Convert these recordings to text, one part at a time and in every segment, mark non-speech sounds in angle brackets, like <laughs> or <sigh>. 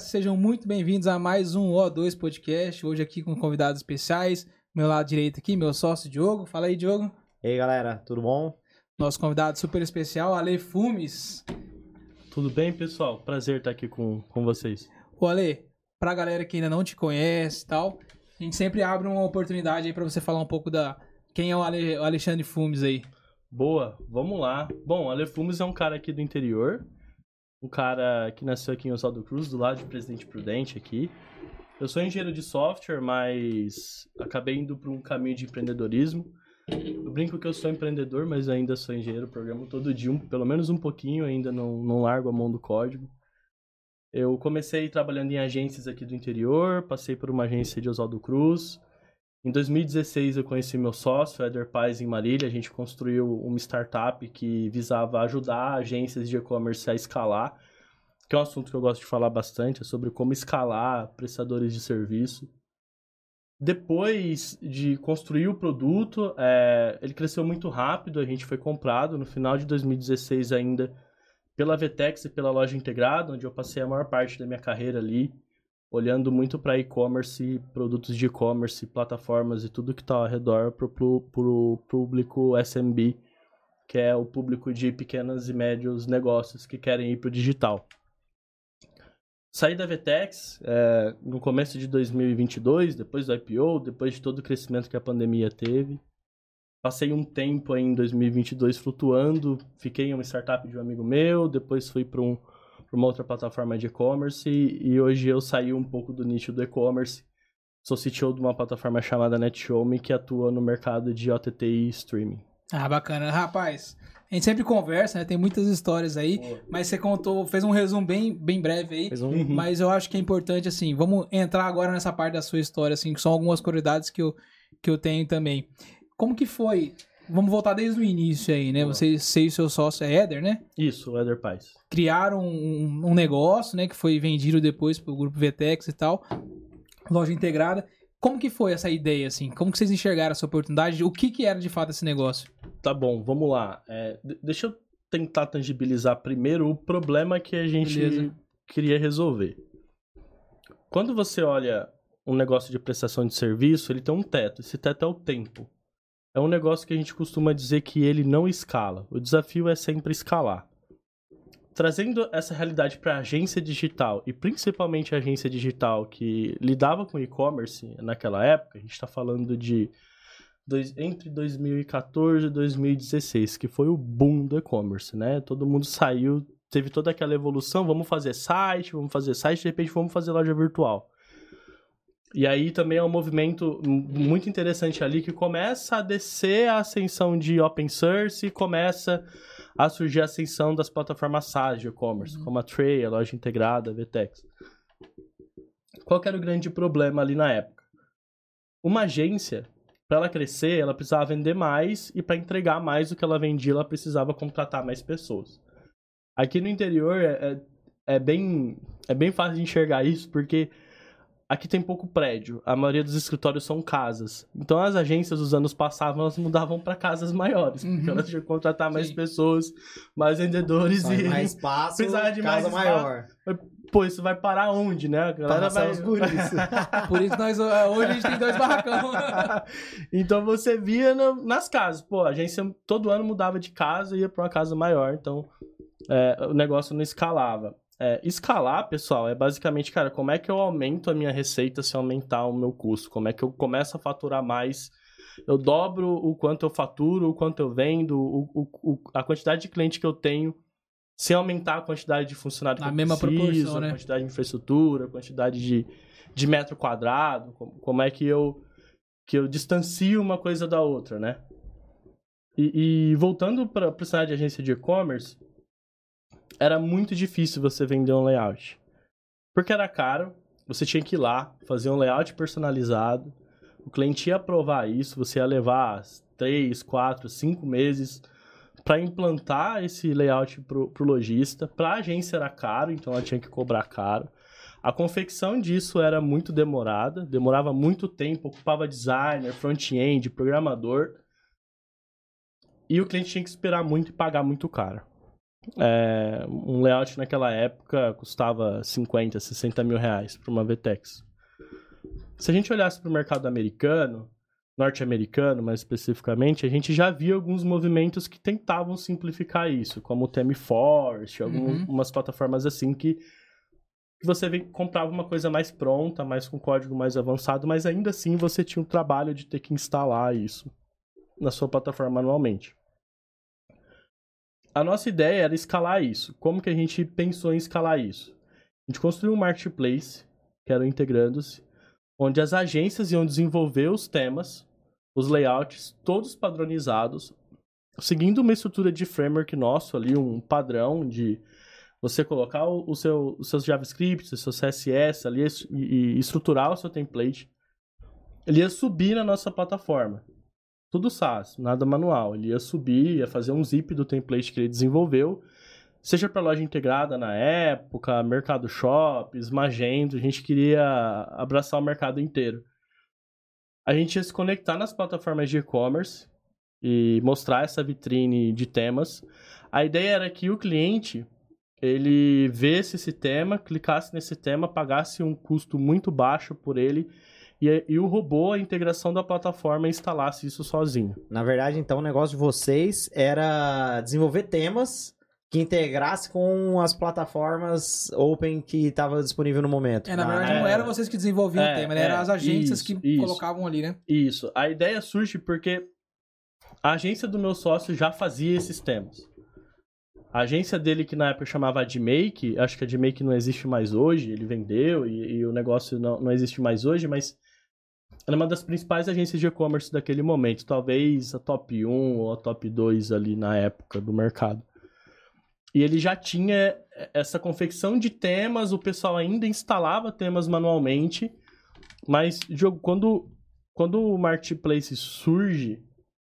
sejam muito bem-vindos a mais um O2 Podcast. Hoje aqui com convidados especiais. Meu lado direito aqui, meu sócio Diogo. Fala aí, Diogo. E aí, galera, tudo bom? Nosso convidado super especial, Ale Fumes. Tudo bem, pessoal? Prazer estar aqui com, com vocês. Ô, Ale, pra galera que ainda não te conhece e tal, a gente sempre abre uma oportunidade aí pra você falar um pouco da quem é o, Ale, o Alexandre Fumes aí. Boa, vamos lá. Bom, o Ale Fumes é um cara aqui do interior, um cara que nasceu aqui em Oswaldo Cruz, do lado de Presidente Prudente aqui. Eu sou engenheiro de software, mas acabei indo para um caminho de empreendedorismo. Eu brinco que eu sou empreendedor, mas ainda sou engenheiro, programo todo dia, um, pelo menos um pouquinho, ainda não, não largo a mão do código. Eu comecei trabalhando em agências aqui do interior, passei por uma agência de Oswaldo Cruz. Em 2016 eu conheci meu sócio, Eder Paz, em Marília. A gente construiu uma startup que visava ajudar agências de e-commerce a escalar, que é um assunto que eu gosto de falar bastante, é sobre como escalar prestadores de serviço. Depois de construir o produto, é, ele cresceu muito rápido, a gente foi comprado no final de 2016 ainda pela Vetex e pela loja integrada, onde eu passei a maior parte da minha carreira ali, olhando muito para e-commerce, produtos de e-commerce, plataformas e tudo que está ao redor para o público SMB, que é o público de pequenos e médios negócios que querem ir para o digital. Saí da Vetex é, no começo de 2022, depois do IPO, depois de todo o crescimento que a pandemia teve. Passei um tempo em 2022 flutuando, fiquei em uma startup de um amigo meu, depois fui para um, uma outra plataforma de e-commerce e, hoje eu saí um pouco do nicho do e-commerce. Sou CTO de uma plataforma chamada NetShowme que atua no mercado de OTT e streaming. Ah, bacana. Rapaz, a gente sempre conversa, né? Tem muitas histórias aí, mas você contou, fez um resumo bem, bem breve aí. Um... Uhum. Mas eu acho que é importante, assim, vamos entrar agora nessa parte da sua história, assim, que são algumas curiosidades que eu, que eu tenho também. Como que foi? Vamos voltar desde o início aí, né? Você, você e seu sócio é Éder, né? Isso, o Éder Paz. Criaram um, um negócio, né? Que foi vendido depois pro grupo Vtex e tal. Loja integrada. Como que foi essa ideia, assim? Como que vocês enxergaram essa oportunidade? O que que era de fato esse negócio? Tá bom, vamos lá. É, deixa eu tentar tangibilizar primeiro o problema que a gente Beleza. queria resolver. Quando você olha um negócio de prestação de serviço, ele tem um teto. Esse teto é o tempo. É um negócio que a gente costuma dizer que ele não escala. O desafio é sempre escalar. Trazendo essa realidade para a agência digital, e principalmente a agência digital que lidava com e-commerce naquela época, a gente está falando de dois, entre 2014 e 2016, que foi o boom do e-commerce, né? Todo mundo saiu, teve toda aquela evolução, vamos fazer site, vamos fazer site, de repente vamos fazer loja virtual. E aí também é um movimento muito interessante ali que começa a descer a ascensão de open source e começa a surgir a ascensão das plataformas SaaS de e-commerce, uhum. como a Tray, a loja integrada, a Vtex. Qual era o grande problema ali na época? Uma agência, para ela crescer, ela precisava vender mais e para entregar mais do que ela vendia, ela precisava contratar mais pessoas. Aqui no interior é, é, é bem, é bem fácil de enxergar isso, porque Aqui tem pouco prédio, a maioria dos escritórios são casas. Então as agências dos anos passados elas mudavam para casas maiores, uhum. porque elas tinham que contratar mais Sim. pessoas, mais vendedores e mais <laughs> espaço, precisar de casa mais maior. Espaço. Pô, isso vai parar onde, né? A galera vai por isso. <laughs> por isso nós hoje a gente tem dois barracão. <laughs> então você via no, nas casas, pô, a agência todo ano mudava de casa e ia para uma casa maior, então é, o negócio não escalava. É, escalar, pessoal, é basicamente, cara, como é que eu aumento a minha receita se aumentar o meu custo? Como é que eu começo a faturar mais? Eu dobro o quanto eu faturo, o quanto eu vendo, o, o, o a quantidade de cliente que eu tenho, sem aumentar a quantidade de funcionário que a eu mesma preciso, proporção, né? a quantidade de infraestrutura, a quantidade de, de metro quadrado, como, como é que eu, que eu distancio uma coisa da outra, né? E, e voltando para o cenário de agência de e-commerce, era muito difícil você vender um layout. Porque era caro, você tinha que ir lá, fazer um layout personalizado, o cliente ia aprovar isso, você ia levar 3, 4, 5 meses para implantar esse layout para o lojista. Para a agência era caro, então ela tinha que cobrar caro. A confecção disso era muito demorada, demorava muito tempo, ocupava designer, front-end, programador. E o cliente tinha que esperar muito e pagar muito caro. É, um layout naquela época custava 50, 60 mil reais para uma VTEX. Se a gente olhasse para o mercado americano, norte-americano mais especificamente, a gente já via alguns movimentos que tentavam simplificar isso, como o Temiforce, algumas uhum. plataformas assim que, você comprava uma coisa mais pronta, mais com código mais avançado, mas ainda assim você tinha o trabalho de ter que instalar isso na sua plataforma manualmente. A nossa ideia era escalar isso. Como que a gente pensou em escalar isso? A gente construiu um marketplace, que era Integrando-se, onde as agências iam desenvolver os temas os layouts todos padronizados, seguindo uma estrutura de framework nosso ali, um padrão de você colocar o, seu, os seus JavaScript, o seu CSS ali e, e estruturar o seu template. Ele ia subir na nossa plataforma. Tudo SaaS, nada manual. Ele ia subir, ia fazer um zip do template que ele desenvolveu, seja para loja integrada na época, Mercado Shops, Magento, a gente queria abraçar o mercado inteiro a gente ia se conectar nas plataformas de e-commerce e mostrar essa vitrine de temas. A ideia era que o cliente ele vesse esse tema, clicasse nesse tema, pagasse um custo muito baixo por ele e, e, o robô, a integração da plataforma, instalasse isso sozinho. Na verdade, então, o negócio de vocês era desenvolver temas que integrasse com as plataformas open que estava disponível no momento. É, na verdade, não era vocês que desenvolviam é, o tema, né? eram é, as agências isso, que isso, colocavam ali, né? Isso. A ideia surge porque a agência do meu sócio já fazia esses temas. A agência dele, que na época chamava Admake, acho que a Admake não existe mais hoje, ele vendeu e, e o negócio não, não existe mais hoje, mas era uma das principais agências de e-commerce daquele momento, talvez a top 1 ou a top 2 ali na época do mercado. E ele já tinha essa confecção de temas, o pessoal ainda instalava temas manualmente, mas jogo quando quando o marketplace surge,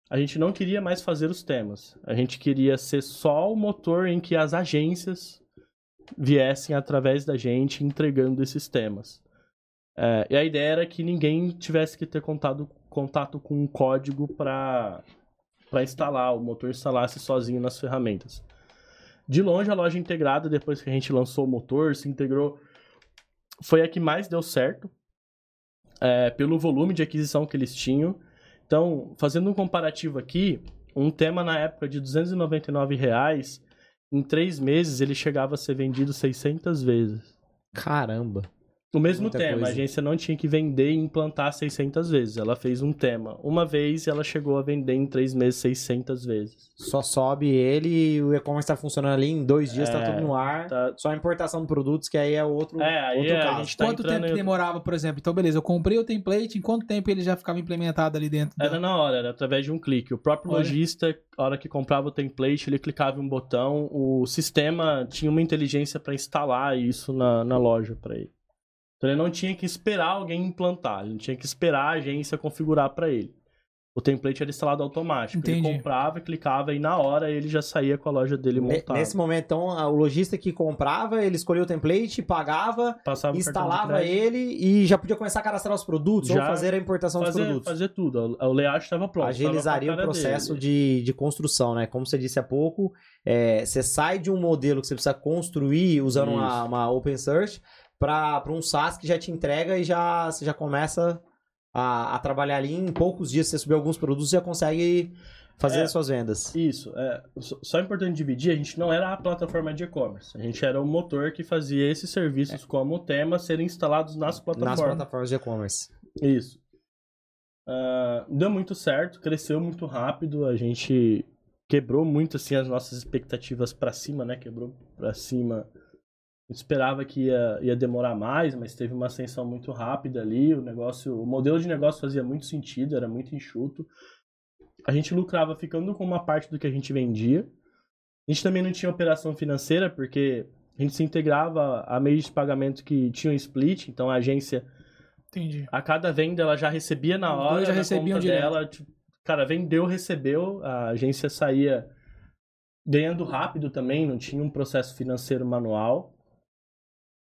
a gente não queria mais fazer os temas. A gente queria ser só o motor em que as agências viessem através da gente entregando esses temas. É, e a ideia era que ninguém tivesse que ter contato, contato com um código para instalar, o motor instalasse sozinho nas ferramentas. De longe, a loja integrada, depois que a gente lançou o motor, se integrou, foi a que mais deu certo, é, pelo volume de aquisição que eles tinham. Então, fazendo um comparativo aqui, um tema na época de 299 reais, em três meses ele chegava a ser vendido 600 vezes. Caramba! O mesmo Muita tema, coisa. a agência não tinha que vender e implantar 600 vezes. Ela fez um tema uma vez e ela chegou a vender em três meses 600 vezes. Só sobe ele e o e-commerce está funcionando ali em dois dias, está é, tudo no ar. Tá... Só a importação de produtos, que aí é outro, é, aí outro é, caso. Tá quanto tempo em... demorava, por exemplo? Então, beleza, eu comprei o template, em quanto tempo ele já ficava implementado ali dentro? Era na hora, era através de um clique. O próprio Olha. lojista, a hora que comprava o template, ele clicava em um botão, o sistema tinha uma inteligência para instalar isso na, na loja para ele. Então ele não tinha que esperar alguém implantar, ele não tinha que esperar a agência configurar para ele. O template era instalado automático. Entendi. Ele comprava, clicava e na hora ele já saía com a loja dele montada. Nesse momento, então, o lojista que comprava, ele escolhia o template, pagava, Passava instalava ele e já podia começar a cadastrar os produtos já ou fazer a importação fazer, dos produtos. Fazer tudo. O layout estava pronto. Agilizaria o processo de, de construção, né? Como você disse há pouco, é, você sai de um modelo que você precisa construir usando uma, uma open source para um SaaS que já te entrega e já, você já começa a, a trabalhar ali. Em poucos dias você subir alguns produtos já consegue fazer é, as suas vendas. Isso. É, só é importante dividir, a gente não era a plataforma de e-commerce. A gente era o motor que fazia esses serviços é. como tema serem instalados nas plataformas. Nas plataformas de e-commerce. Isso. Uh, deu muito certo, cresceu muito rápido, a gente quebrou muito assim as nossas expectativas para cima, né? Quebrou para cima esperava que ia, ia demorar mais, mas teve uma ascensão muito rápida ali. O negócio, o modelo de negócio fazia muito sentido, era muito enxuto. A gente lucrava ficando com uma parte do que a gente vendia. A gente também não tinha operação financeira, porque a gente se integrava a meios de pagamento que tinham split, então a agência. Entendi. A cada venda ela já recebia na hora, já recebiam conta dela. Tipo, cara, vendeu, recebeu, a agência saía ganhando rápido também, não tinha um processo financeiro manual.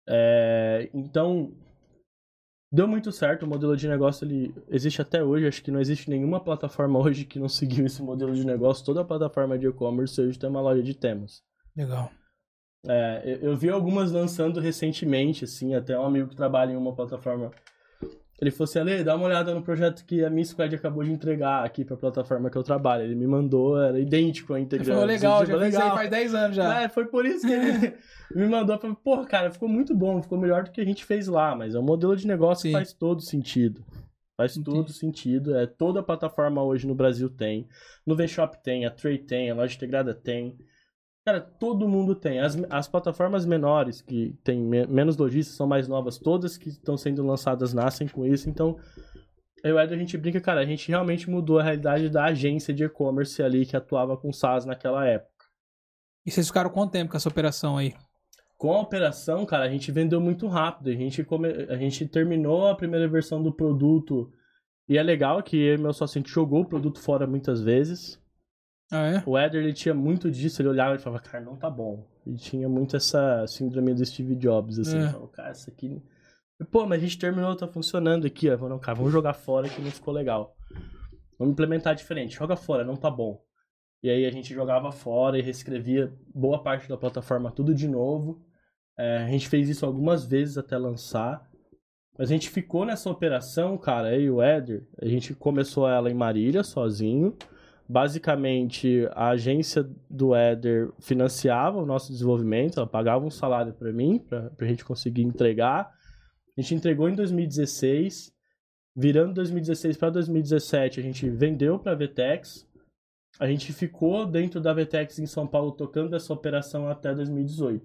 É, então, deu muito certo. O modelo de negócio ele existe até hoje. Acho que não existe nenhuma plataforma <laughs> hoje que não seguiu esse modelo de negócio. Toda plataforma de e-commerce hoje tem uma loja de temas. Legal. É, eu, eu vi algumas lançando recentemente, assim, até um amigo que trabalha em uma plataforma ele falou assim, Ale, dá uma olhada no projeto que a minha squad acabou de entregar aqui pra plataforma que eu trabalho. Ele me mandou, era idêntico a integrante. Ele falou, legal, já legal. faz 10 anos já. É, foi por isso que ele <laughs> me mandou. Falei, Porra, cara, ficou muito bom, ficou melhor do que a gente fez lá, mas é um modelo de negócio Sim. que faz todo sentido. Faz Entendi. todo sentido. É, toda plataforma hoje no Brasil tem. No V-Shop tem, a Trade tem, a loja integrada tem. Cara, todo mundo tem. As, as plataformas menores, que tem me, menos lojistas, são mais novas, todas que estão sendo lançadas nascem com isso. Então, eu e a gente brinca, cara, a gente realmente mudou a realidade da agência de e-commerce ali que atuava com SaaS naquela época. E vocês ficaram quanto tempo com essa operação aí? Com a operação, cara, a gente vendeu muito rápido. A gente, come... a gente terminou a primeira versão do produto. E é legal que eu e meu sócio a gente jogou o produto fora muitas vezes. Ah, é? O Eder, ele tinha muito disso, ele olhava e falava, cara, não tá bom. Ele tinha muito essa síndrome do Steve Jobs, assim. É. Falava, cara, isso aqui... Pô, mas a gente terminou, tá funcionando aqui, ó. Não, cara, vamos jogar fora que não ficou legal. Vamos implementar diferente. Joga fora, não tá bom. E aí a gente jogava fora e reescrevia boa parte da plataforma tudo de novo. É, a gente fez isso algumas vezes até lançar. Mas a gente ficou nessa operação, cara, aí o Eder, a gente começou ela em Marília, sozinho. Basicamente, a agência do Éder financiava o nosso desenvolvimento, ela pagava um salário para mim, para a gente conseguir entregar. A gente entregou em 2016. Virando 2016 para 2017, a gente vendeu para a Vtex. A gente ficou dentro da Vtex em São Paulo tocando essa operação até 2018.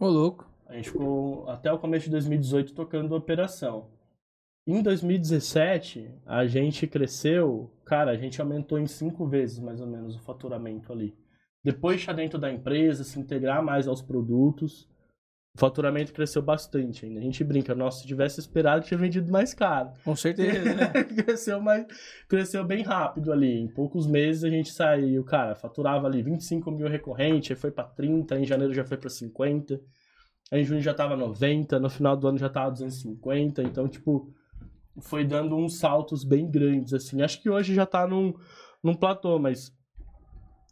Ô, louco. A gente ficou até o começo de 2018 tocando a operação. Em 2017, a gente cresceu, cara, a gente aumentou em cinco vezes mais ou menos o faturamento ali. Depois de dentro da empresa, se integrar mais aos produtos, o faturamento cresceu bastante ainda. A gente brinca, nossa, se tivesse esperado, tinha vendido mais caro. Com certeza. <laughs> cresceu, mais, cresceu bem rápido ali. Em poucos meses a gente saiu, cara, faturava ali 25 mil recorrente, aí foi para 30, em janeiro já foi para 50, aí em junho já tava 90, no final do ano já tava 250, então, tipo foi dando uns saltos bem grandes, assim. Acho que hoje já tá num, num platô, mas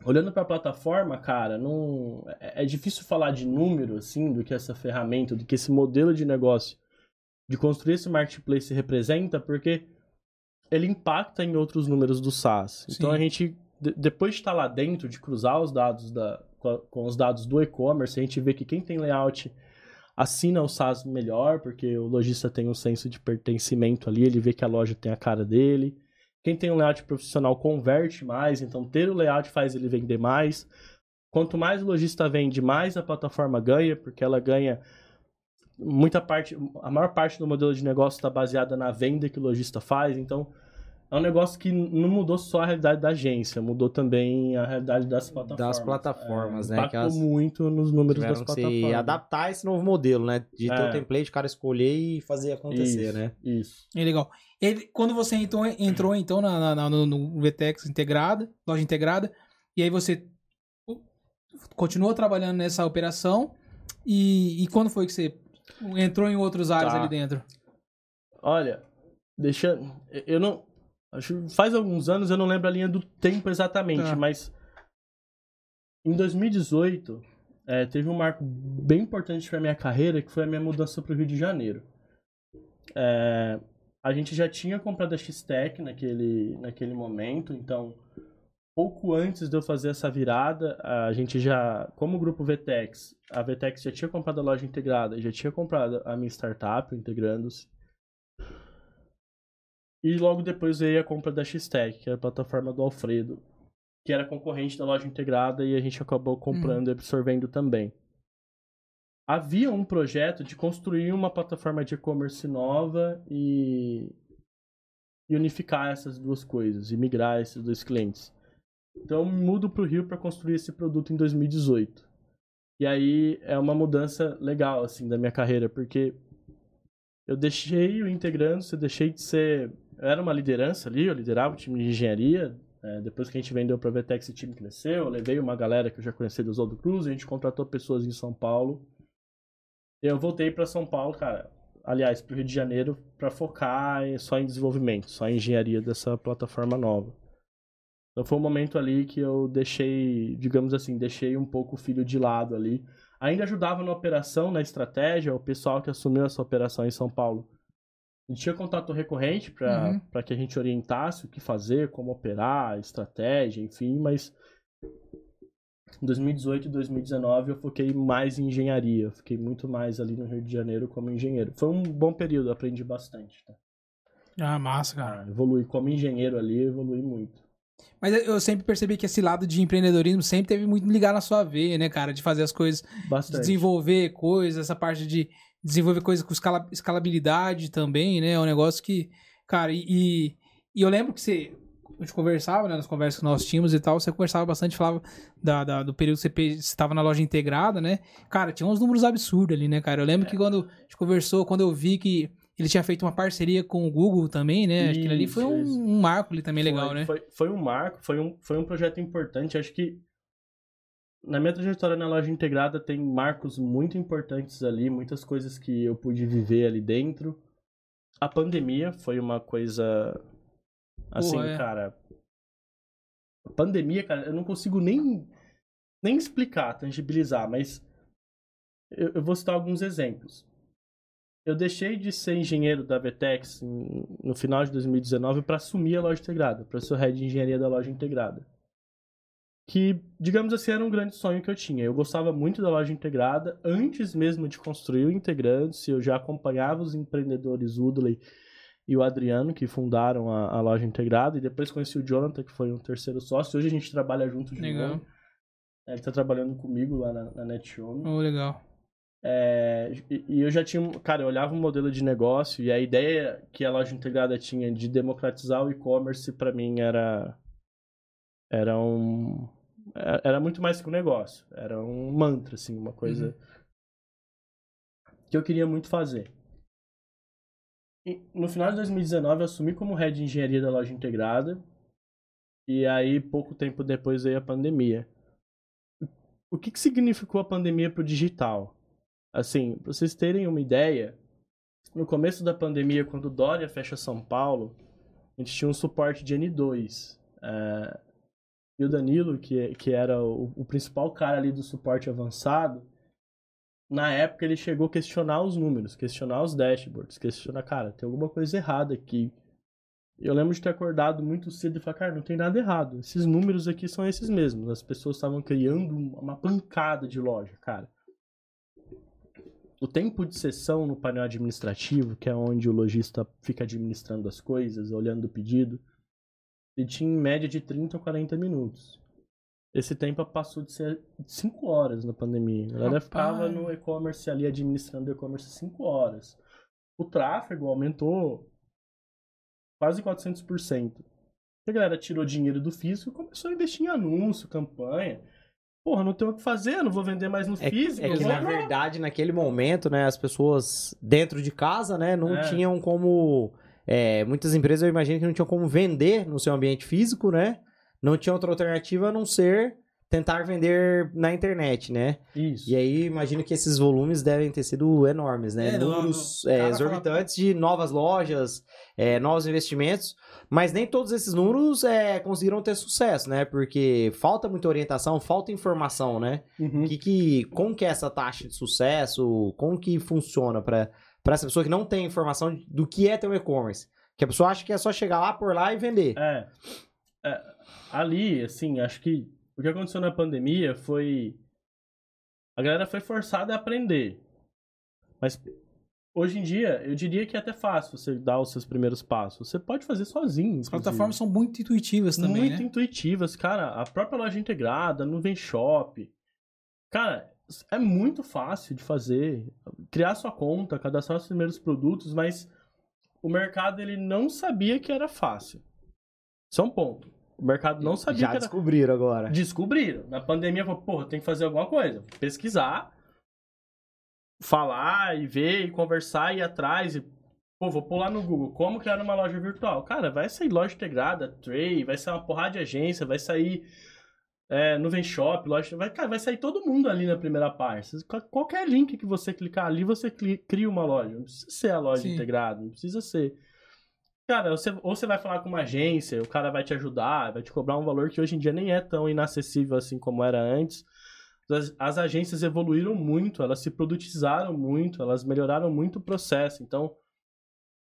olhando para a plataforma, cara, não é, é difícil falar de número, assim, do que essa ferramenta, do que esse modelo de negócio de construir esse marketplace representa, porque ele impacta em outros números do SaaS. Sim. Então a gente, depois de estar lá dentro, de cruzar os dados da, com os dados do e-commerce, a gente vê que quem tem layout assina o SaaS melhor, porque o lojista tem um senso de pertencimento ali, ele vê que a loja tem a cara dele. Quem tem um layout profissional converte mais, então ter o layout faz ele vender mais. Quanto mais o lojista vende, mais a plataforma ganha, porque ela ganha muita parte, a maior parte do modelo de negócio está baseada na venda que o lojista faz, então é um negócio que não mudou só a realidade da agência, mudou também a realidade das plataformas. Das plataformas, é, né? Impactou elas muito nos números das plataformas. Se adaptar esse novo modelo, né? De ter o é. template, o cara escolher e fazer acontecer, isso, né? Isso. É legal. Ele, quando você entrou, entrou então na, na, no, no VTEX integrada, loja integrada, e aí você continuou trabalhando nessa operação, e, e quando foi que você entrou em outros áreas tá. ali dentro? Olha, deixa. Eu não Acho faz alguns anos, eu não lembro a linha do tempo exatamente, tá. mas em 2018 é, teve um marco bem importante para minha carreira, que foi a minha mudança para o Rio de Janeiro. É, a gente já tinha comprado a X-Tech naquele, naquele momento, então pouco antes de eu fazer essa virada, a gente já, como grupo VTEX, a VTEX já tinha comprado a loja integrada, já tinha comprado a minha startup, integrando-se. E logo depois veio a compra da X-Tech, que é a plataforma do Alfredo, que era concorrente da loja integrada e a gente acabou comprando hum. e absorvendo também. Havia um projeto de construir uma plataforma de e-commerce nova e... e unificar essas duas coisas, e migrar esses dois clientes. Então eu mudo para o Rio para construir esse produto em 2018. E aí é uma mudança legal assim da minha carreira, porque eu deixei o integrando, eu deixei de ser eu era uma liderança ali, eu liderava o time de engenharia. É, depois que a gente vendeu para a Vetex, o time cresceu. Eu levei uma galera que eu já conhecia do Oswaldo Cruz, a gente contratou pessoas em São Paulo. Eu voltei para São Paulo, cara. Aliás, para o Rio de Janeiro, para focar só em desenvolvimento, só em engenharia dessa plataforma nova. Então foi um momento ali que eu deixei, digamos assim, deixei um pouco o filho de lado ali. Ainda ajudava na operação, na estratégia, o pessoal que assumiu essa operação em São Paulo. A gente tinha contato recorrente para uhum. que a gente orientasse o que fazer, como operar, estratégia, enfim, mas em 2018 e 2019 eu foquei mais em engenharia. Eu fiquei muito mais ali no Rio de Janeiro como engenheiro. Foi um bom período, aprendi bastante. Tá? Ah, massa, cara. Ah, evolui como engenheiro ali, evolui muito. Mas eu sempre percebi que esse lado de empreendedorismo sempre teve muito ligado na sua veia, né, cara? De fazer as coisas, Bastante. de desenvolver coisas, essa parte de desenvolver coisas com escala, escalabilidade também, né? É um negócio que, cara, e, e eu lembro que você, a gente conversava, né, nas conversas que nós tínhamos e tal, você conversava bastante, falava da, da do período que você estava na loja integrada, né? Cara, tinha uns números absurdos ali, né, cara? Eu lembro é. que quando a gente conversou, quando eu vi que ele tinha feito uma parceria com o Google também, né? Acho que ali foi um, um, marco ali também foi, legal, né? Foi, foi um marco, foi um, foi um projeto importante. Acho que na minha trajetória na loja integrada tem marcos muito importantes ali, muitas coisas que eu pude viver ali dentro. A pandemia foi uma coisa assim, é. cara. A pandemia, cara, eu não consigo nem nem explicar, tangibilizar, mas eu, eu vou citar alguns exemplos eu deixei de ser engenheiro da Vetex no final de 2019 para assumir a loja integrada, para ser head de engenharia da loja integrada. Que, digamos assim, era um grande sonho que eu tinha. Eu gostava muito da loja integrada. Antes mesmo de construir o Integrantes, eu já acompanhava os empreendedores Udley e o Adriano, que fundaram a, a, loja integrada. E depois conheci o Jonathan, que foi um terceiro sócio. Hoje a gente trabalha junto de legal. novo. Ele está trabalhando comigo lá na, na NetHome. Oh, legal. É, e, eu já tinha, cara, eu olhava o um modelo de negócio e a ideia que a loja integrada tinha de democratizar o e-commerce para mim era era um era muito mais que um negócio, era um mantra assim, uma coisa uhum. que eu queria muito fazer. E no final de 2019 eu assumi como head de engenharia da loja integrada. E aí pouco tempo depois veio a pandemia. O que, que significou a pandemia para o digital? Assim, para vocês terem uma ideia, no começo da pandemia, quando Dória fecha São Paulo, a gente tinha um suporte de N2. É, e o Danilo, que, que era o, o, principal cara ali do suporte avançado, na época ele chegou a questionar os números, questionar os dashboards, questionar, cara, tem alguma coisa errada aqui. Eu lembro de ter acordado muito cedo e falar, cara, não tem nada errado. Esses números aqui são esses mesmos. As pessoas estavam criando uma pancada de loja, cara o tempo de sessão no painel administrativo, que é onde o lojista fica administrando as coisas, olhando o pedido, ele tinha em média de 30 ou 40 minutos. Esse tempo passou de ser 5 horas na pandemia. A galera ficava no e-commerce ali administrando o e-commerce 5 horas. O tráfego aumentou quase 400%. A galera tirou dinheiro do físico e começou a investir em anúncio, campanha porra, não tenho o que fazer, não vou vender mais no é, físico. É que, na verdade, naquele momento, né, as pessoas dentro de casa, né, não é. tinham como... É, muitas empresas, eu imagino que não tinham como vender no seu ambiente físico, né? Não tinha outra alternativa a não ser tentar vender na internet, né? Isso. E aí, imagino que esses volumes devem ter sido enormes, né? É, Números é, exorbitantes fala... de novas lojas, é, novos investimentos. Mas nem todos esses números é, conseguiram ter sucesso, né? Porque falta muita orientação, falta informação, né? Uhum. Que, que, como que é essa taxa de sucesso? Como que funciona para essa pessoa que não tem informação do que é ter um e-commerce? Que a pessoa acha que é só chegar lá, por lá e vender. É. é ali, assim, acho que o que aconteceu na pandemia foi... A galera foi forçada a aprender. Mas Hoje em dia, eu diria que é até fácil você dar os seus primeiros passos. Você pode fazer sozinho. As plataformas são muito intuitivas também, Muito né? intuitivas, cara. A própria loja integrada, nuvem shop. Cara, é muito fácil de fazer. Criar sua conta, cadastrar os primeiros produtos, mas o mercado ele não sabia que era fácil. Isso é um ponto. O mercado não sabia Já que era... descobriram agora. Descobriram. Na pandemia, falou, porra, tem que fazer alguma coisa. Pesquisar falar e ver e conversar e ir atrás e pô, vou pular no Google, como criar uma loja virtual? Cara, vai sair loja integrada, Tray, vai sair uma porrada de agência, vai sair é, Nuvem Shop, loja, vai, cara, vai sair todo mundo ali na primeira parte. Qualquer link que você clicar ali, você cria uma loja. Não precisa ser a loja Sim. integrada, não precisa ser. Cara, você, ou você vai falar com uma agência, o cara vai te ajudar, vai te cobrar um valor que hoje em dia nem é tão inacessível assim como era antes. As, as agências evoluíram muito, elas se produtizaram muito, elas melhoraram muito o processo. Então,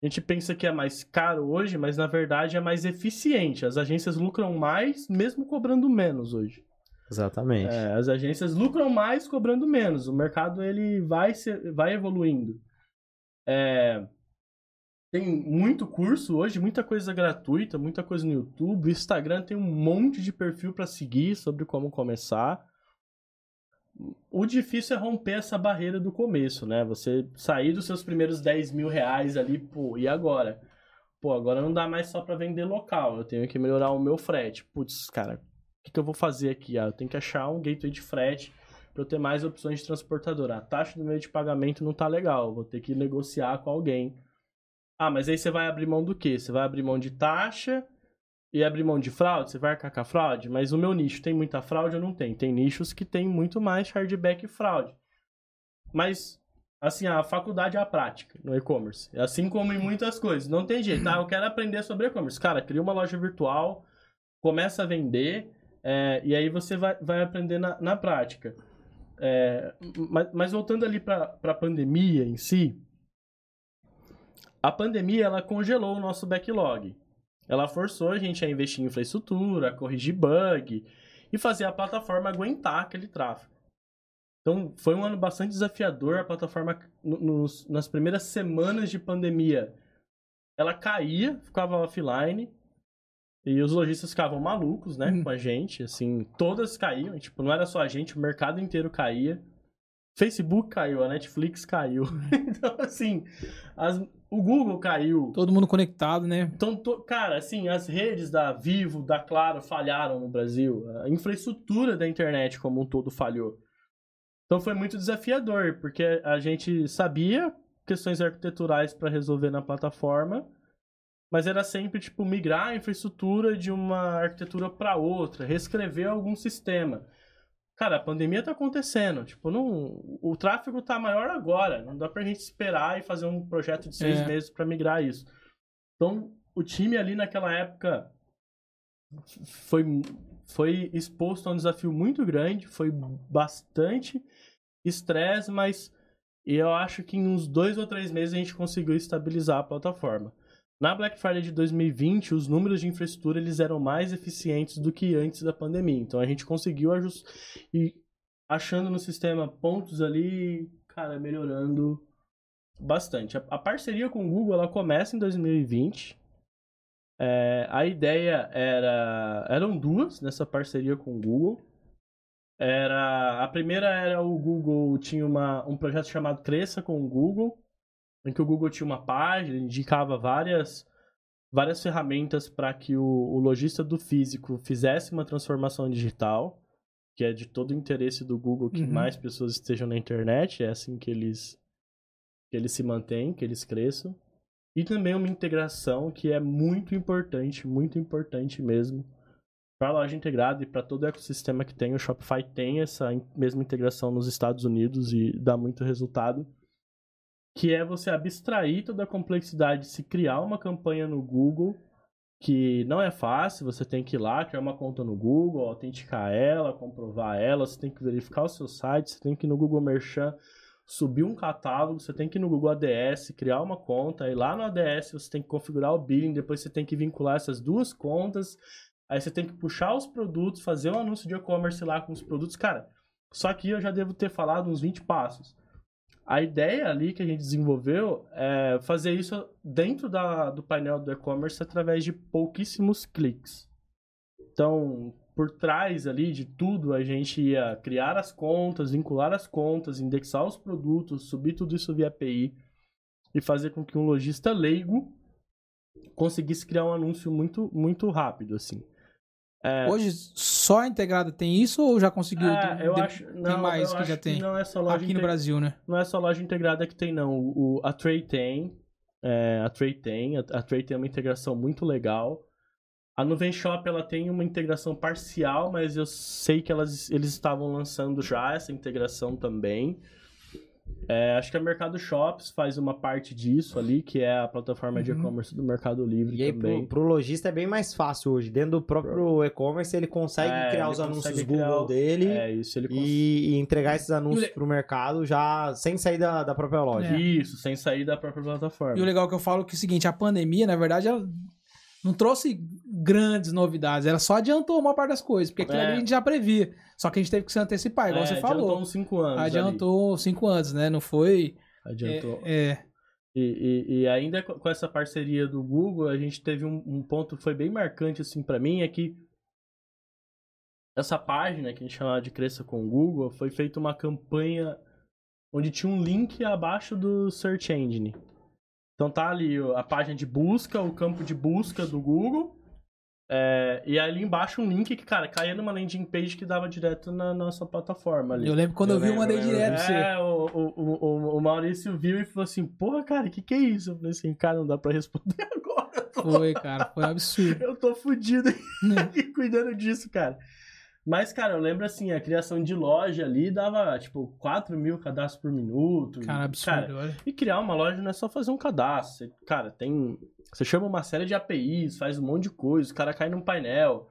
a gente pensa que é mais caro hoje, mas na verdade é mais eficiente. As agências lucram mais, mesmo cobrando menos hoje. Exatamente. É, as agências lucram mais cobrando menos. O mercado ele vai, ser, vai evoluindo. É, tem muito curso hoje, muita coisa gratuita, muita coisa no YouTube. O Instagram tem um monte de perfil para seguir sobre como começar. O difícil é romper essa barreira do começo, né? Você sair dos seus primeiros 10 mil reais ali, pô, e agora? Pô, agora não dá mais só para vender local, eu tenho que melhorar o meu frete. Putz, cara, o que, que eu vou fazer aqui? Ah, eu tenho que achar um gateway de frete para eu ter mais opções de transportadora. A taxa do meio de pagamento não tá legal, vou ter que negociar com alguém ah, mas aí você vai abrir mão do quê? Você vai abrir mão de taxa e abrir mão de fraude? Você vai arcar com a fraude? Mas o meu nicho tem muita fraude ou não tem? Tem nichos que tem muito mais chargeback e fraude. Mas, assim, a faculdade é a prática no e-commerce. Assim como em muitas coisas. Não tem jeito. Ah, eu quero aprender sobre e-commerce. Cara, cria uma loja virtual, começa a vender, é, e aí você vai, vai aprender na, na prática. É, mas, mas voltando ali para a pandemia em si, a pandemia ela congelou o nosso backlog. Ela forçou a gente a investir em infraestrutura, a corrigir bug e fazer a plataforma aguentar aquele tráfego. Então, foi um ano bastante desafiador. A plataforma, nos, nas primeiras semanas de pandemia, ela caía, ficava offline. E os lojistas ficavam malucos, né, hum. com a gente. Assim, todas caíam. Tipo, não era só a gente, o mercado inteiro caía. Facebook caiu, a Netflix caiu. <laughs> então, assim, as, o Google caiu. Todo mundo conectado, né? Então, to, cara, assim, as redes da Vivo, da Claro falharam no Brasil. A infraestrutura da internet como um todo falhou. Então foi muito desafiador, porque a gente sabia questões arquiteturais para resolver na plataforma, mas era sempre tipo migrar a infraestrutura de uma arquitetura para outra, reescrever algum sistema. Cara, a pandemia tá acontecendo. Tipo, não, o tráfego tá maior agora. Não dá pra gente esperar e fazer um projeto de seis é. meses para migrar isso. Então, o time ali naquela época foi, foi exposto a um desafio muito grande. Foi bastante estresse, mas eu acho que em uns dois ou três meses a gente conseguiu estabilizar a plataforma. Na Black Friday de 2020, os números de infraestrutura eles eram mais eficientes do que antes da pandemia. Então a gente conseguiu ajustar e achando no sistema pontos ali, cara, melhorando bastante. A, a parceria com o Google ela começa em 2020. É, a ideia era eram duas nessa parceria com o Google. Era a primeira era o Google tinha uma, um projeto chamado Cresça com o Google em que o Google tinha uma página, indicava várias, várias ferramentas para que o, o lojista do físico fizesse uma transformação digital, que é de todo o interesse do Google que uhum. mais pessoas estejam na internet, é assim que eles, que eles se mantêm, que eles cresçam. E também uma integração que é muito importante, muito importante mesmo, para a loja integrada e para todo o ecossistema que tem. O Shopify tem essa mesma integração nos Estados Unidos e dá muito resultado que é você abstrair toda a complexidade de se criar uma campanha no Google, que não é fácil, você tem que ir lá, criar uma conta no Google, autenticar ela, comprovar ela, você tem que verificar o seu site, você tem que ir no Google Merchant, subir um catálogo, você tem que ir no Google ADS, criar uma conta, aí lá no ADS você tem que configurar o billing, depois você tem que vincular essas duas contas, aí você tem que puxar os produtos, fazer um anúncio de e-commerce lá com os produtos, cara, só aqui eu já devo ter falado uns 20 passos. A ideia ali que a gente desenvolveu é fazer isso dentro da, do painel do e-commerce através de pouquíssimos cliques. Então, por trás ali de tudo, a gente ia criar as contas, vincular as contas, indexar os produtos, subir tudo isso via API e fazer com que um lojista leigo conseguisse criar um anúncio muito, muito rápido, assim. É... Hoje só a integrada tem isso ou já conseguiu? É, tem, eu acho, tem não, mais que já tem? Que não é só loja Aqui no Brasil, né? Não é só loja integrada que tem, não. O, a Tray tem. É, a Tray tem. A, a Tray tem uma integração muito legal. A Nuvem Shop ela tem uma integração parcial, mas eu sei que elas, eles estavam lançando já essa integração também. É, acho que a Mercado Shops faz uma parte disso ali, que é a plataforma uhum. de e-commerce do Mercado Livre e também. E pro, pro lojista é bem mais fácil hoje. Dentro do próprio e-commerce ele consegue é, criar ele os anúncios Google dele é, isso, ele e, e, entregar esses anúncios le... pro mercado já sem sair da, da própria loja. É. Isso, sem sair da própria plataforma. E o legal que eu falo é que é o seguinte, a pandemia, na verdade, ela não trouxe grandes novidades, ela só adiantou uma parte das coisas, porque aquilo é. ali a gente já previa. Só que a gente teve que se antecipar, igual é, você falou. Adiantou uns 5 anos. Adiantou 5 anos, né? Não foi. Adiantou. É. é. E, e, e, ainda com essa parceria do Google, a gente teve um, um ponto que foi bem marcante assim para mim, é que essa página que a gente chamava de Cresça com o Google, foi feita uma campanha onde tinha um link abaixo do Search Engine. Então tá ali a página de busca, o campo de busca do Google. É, e ali embaixo um link que, cara, caía numa landing page que dava direto na nossa plataforma ali. Eu lembro quando eu, eu vi, eu mandei direto É, o, o, o, o, Maurício viu e falou assim, porra, cara, o que que é isso? Eu falei assim, cara, não dá pra responder <laughs> agora. Foi, cara, foi absurdo. <laughs> eu tô fudido aqui <laughs> cuidando disso, cara. Mas, cara, eu lembro assim, a criação de loja ali dava, tipo, 4 mil cadastros por minuto. Cara, absurdo, cara, olha. E criar uma loja não é só fazer um cadastro. Você, cara, tem. Você chama uma série de APIs, faz um monte de coisa, o cara cai num painel.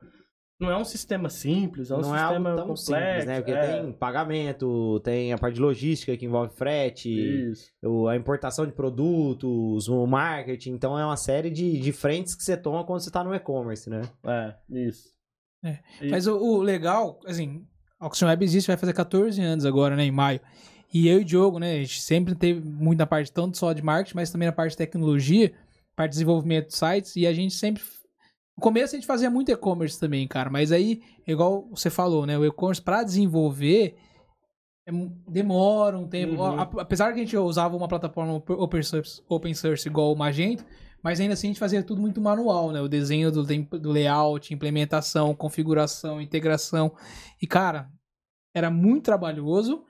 Não é um sistema simples, é um não sistema é algo tão complexo. Simples, né? Porque é. tem pagamento, tem a parte de logística que envolve frete, a importação de produtos, o marketing. Então é uma série de, de frentes que você toma quando você está no e-commerce, né? É, isso. É. E... Mas o, o, legal, assim, a Auction Web existe, vai fazer 14 anos agora, né, em maio. E eu e o Diogo, né, a gente sempre teve muita parte, tanto só de marketing, mas também na parte de tecnologia, parte de desenvolvimento de sites, e a gente sempre... No começo a gente fazia muito e-commerce também, cara, mas aí, igual você falou, né, o e-commerce para desenvolver demora um tempo. Uhum. Apesar que a gente usava uma plataforma open source, open source igual o Magento, mas ainda assim a gente fazia tudo muito manual, né? O desenho do, do layout, implementação, configuração, integração. E, cara, era muito trabalhoso.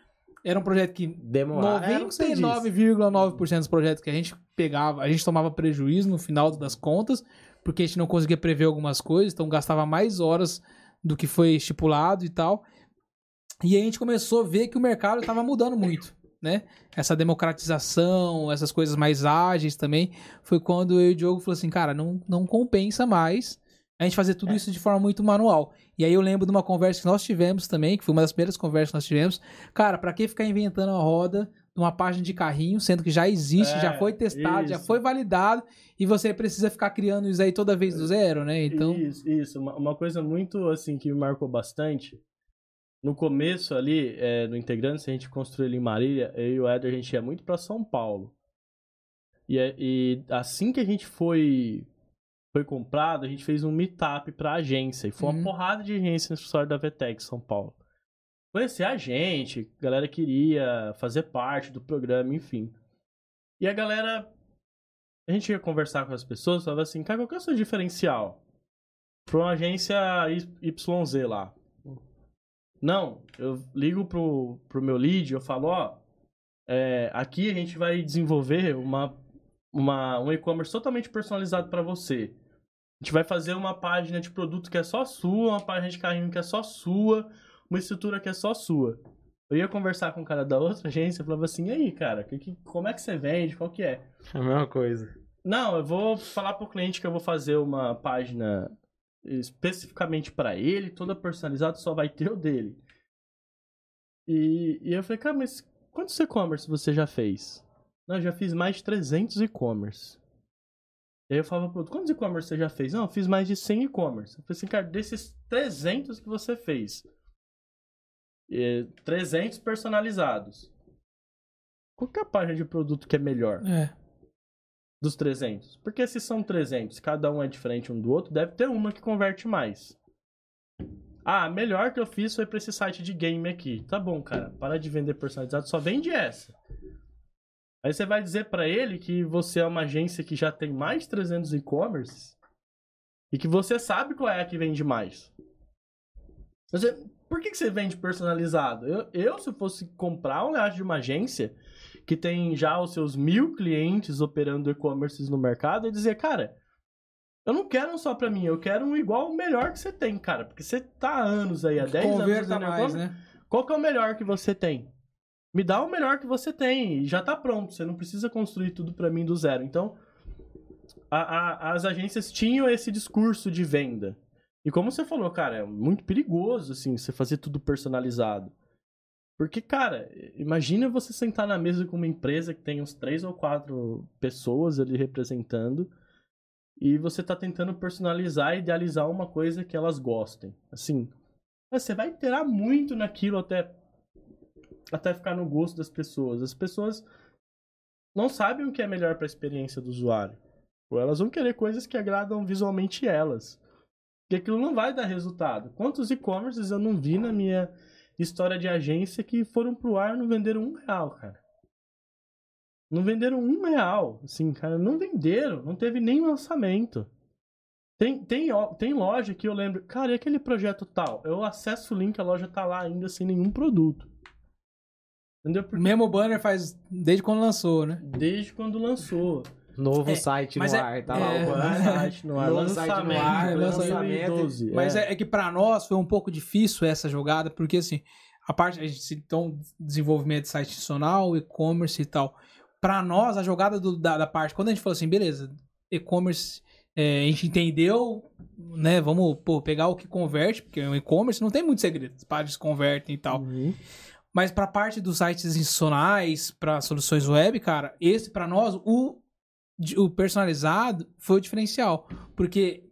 Era um projeto que demorava. 99,9% dos projetos que a gente pegava, a gente tomava prejuízo no final das contas, porque a gente não conseguia prever algumas coisas, então gastava mais horas do que foi estipulado e tal. E a gente começou a ver que o mercado estava mudando muito né? Essa democratização, essas coisas mais ágeis também, foi quando eu e o Diogo falou assim, cara, não, não compensa mais a gente fazer tudo é. isso de forma muito manual. E aí eu lembro de uma conversa que nós tivemos também, que foi uma das primeiras conversas que nós tivemos. Cara, para que ficar inventando a roda numa página de carrinho, sendo que já existe, é, já foi testado, isso. já foi validado, e você precisa ficar criando isso aí toda vez do zero, né? Então... Isso, isso. Uma, uma coisa muito, assim, que me marcou bastante no começo ali, é, no Integrantes, a gente construiu ele em Marília, eu e o Éder, a gente ia muito para São Paulo. E, é, e, assim que a gente foi foi comprado, a gente fez um meetup pra agência. E foi uhum. uma porrada de agência no escritório da VTEC São Paulo. Conhecer a gente, a galera queria fazer parte do programa, enfim. E a galera. A gente ia conversar com as pessoas, falava assim, cara, qual que é o seu diferencial? Pra uma agência YZ lá. Não, eu ligo pro, pro meu lead, eu falo, ó, é, aqui a gente vai desenvolver uma, uma, um e-commerce totalmente personalizado para você. A gente vai fazer uma página de produto que é só sua, uma página de carrinho que é só sua, uma estrutura que é só sua. Eu ia conversar com o cara da outra agência e falava assim, e aí, cara, que, que, como é que você vende? Qual que <laughs> é? A mesma coisa. Não, eu vou falar pro cliente que eu vou fazer uma página especificamente para ele, toda personalizada, só vai ter o dele. E, e eu falei, cara, mas quantos e-commerce você já fez? Não, eu já fiz mais de 300 e-commerce. E aí eu falava pro outro, quantos e-commerce você já fez? Não, eu fiz mais de 100 e-commerce. Eu falei assim, cara, desses 300 que você fez, 300 personalizados, qual que é a página de produto que é melhor? É dos 300? Porque se são 300, cada um é diferente um do outro, deve ter uma que converte mais. Ah, a melhor que eu fiz foi pra esse site de game aqui. Tá bom, cara, para de vender personalizado, só vende essa. Aí você vai dizer para ele que você é uma agência que já tem mais de 300 e-commerce e que você sabe qual é a que vende mais. Você, por que, que você vende personalizado? Eu, eu, se fosse comprar um layout de uma agência, que tem já os seus mil clientes operando e-commerces no mercado e dizer, cara, eu não quero um só pra mim, eu quero um igual o melhor que você tem, cara. Porque você tá há anos aí, há 10 anos mais, né? Qual que é o melhor que você tem? Me dá o melhor que você tem e já tá pronto. Você não precisa construir tudo para mim do zero. Então, a, a, as agências tinham esse discurso de venda. E como você falou, cara, é muito perigoso, assim, você fazer tudo personalizado. Porque, cara, imagina você sentar na mesa com uma empresa que tem uns três ou quatro pessoas ali representando e você tá tentando personalizar e idealizar uma coisa que elas gostem. Assim, você vai interar muito naquilo até até ficar no gosto das pessoas. As pessoas não sabem o que é melhor para a experiência do usuário. Ou elas vão querer coisas que agradam visualmente elas. E aquilo não vai dar resultado. Quantos e-commerces eu não vi na minha história de agência que foram pro ar e não venderam um real, cara? Não venderam um real. Assim, cara, não venderam. Não teve nem lançamento. Tem, tem, tem loja que eu lembro, cara, e aquele projeto tal? Eu acesso o link, a loja tá lá ainda sem nenhum produto. Entendeu? Porque... Mesmo banner faz desde quando lançou, né? Desde quando lançou. Novo é, site no é, ar, tá lá é, o banner. <laughs> Site no ar, Novo site no ar, lançamento. 2012, mas é. é. que para nós foi um pouco difícil essa jogada, porque assim, a parte, a gente citou desenvolvimento de site institucional, e-commerce e tal. Para nós, a jogada do, da, da parte, quando a gente falou assim, beleza, e-commerce é, a gente entendeu, né? Vamos pô, pegar o que converte, porque o e-commerce não tem muito segredo, as páginas convertem e tal. Uhum. Mas para parte dos sites institucionais, para soluções web, cara, esse para nós o, o personalizado foi o diferencial, porque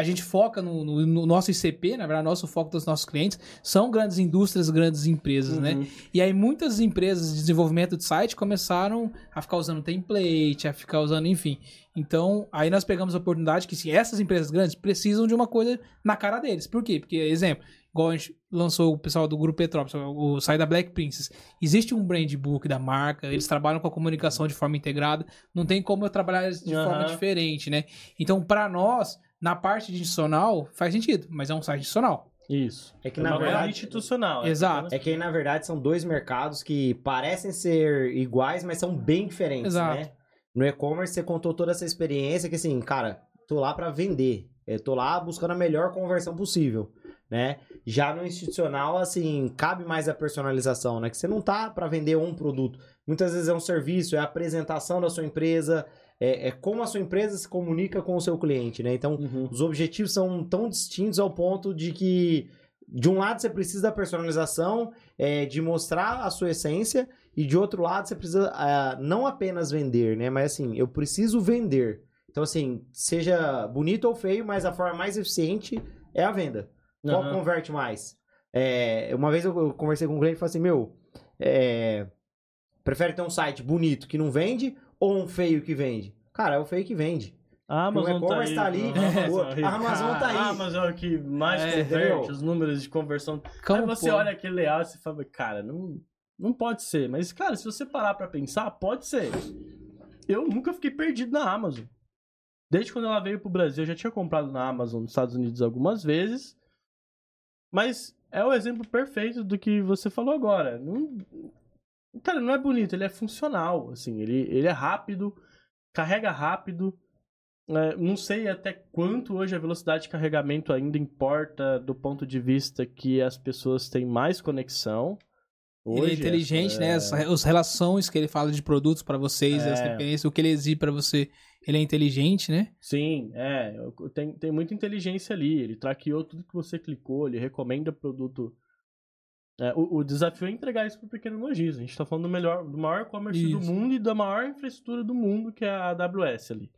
a gente foca no, no, no, nosso ICP, na verdade, nosso foco dos nossos clientes são grandes indústrias, grandes empresas, né? uhum. né? E aí muitas empresas de desenvolvimento de site começaram a ficar usando template, a ficar usando, enfim. Então, aí nós pegamos a oportunidade que se essas empresas grandes precisam de uma coisa na cara deles. Por quê? Porque, exemplo, igual a gente lançou o pessoal do Grupo Petrópolis, o sai da Black Princess. Existe um brand book da marca, eles trabalham com a comunicação de forma integrada, não tem como eu trabalhar de uhum. forma diferente, né? Então, para nós, na parte institucional, faz sentido, mas é um site institucional. Isso. É que é na verdade institucional. É Exato. É que aí na verdade são dois mercados que parecem ser iguais, mas são bem diferentes, Exato. né? No e-commerce você contou toda essa experiência que assim, cara, tô lá para vender. Eu tô lá buscando a melhor conversão possível né? Já no institucional, assim, cabe mais a personalização, né? Que você não tá para vender um produto. Muitas vezes é um serviço, é a apresentação da sua empresa, é, é como a sua empresa se comunica com o seu cliente, né? Então, uhum. os objetivos são tão distintos ao ponto de que, de um lado, você precisa da personalização, é, de mostrar a sua essência, e de outro lado, você precisa é, não apenas vender, né? Mas assim, eu preciso vender. Então, assim, seja bonito ou feio, mas a forma mais eficiente é a venda. Qual uhum. converte mais? É, uma vez eu conversei com um cliente e falei assim, meu, é, prefere ter um site bonito que não vende ou um feio que vende? Cara, é o feio que vende. A Amazon tá, tá, ali. <laughs> É, a Amazon tá aí. A Amazon é o que mais é, converte, entendeu? os números de conversão. Como aí você pô? olha aquele layout e fala, cara, não, não pode ser. Mas, cara, se você parar pra pensar, pode ser. Eu nunca fiquei perdido na Amazon. Desde quando ela veio pro Brasil, eu já tinha comprado na Amazon nos Estados Unidos algumas vezes. Mas é o exemplo perfeito do que você falou agora. Não, cara, não é bonito, ele é funcional, assim, ele, ele é rápido, carrega rápido. É, não sei até quanto hoje a velocidade de carregamento ainda importa do ponto de vista que as pessoas têm mais conexão. Hoje, ele é inteligente, é... né? As, as, relações que ele fala de produtos para vocês, é... as referências, o que ele exige para você, ele é inteligente, né? Sim, é. Tem, tem muita inteligência ali. Ele traqueou tudo que você clicou, ele recomenda produto. É, o, o, desafio é entregar isso para o pequeno lojista. A gente está falando do, melhor, do maior comércio do mundo e da maior infraestrutura do mundo, que é a AWS ali.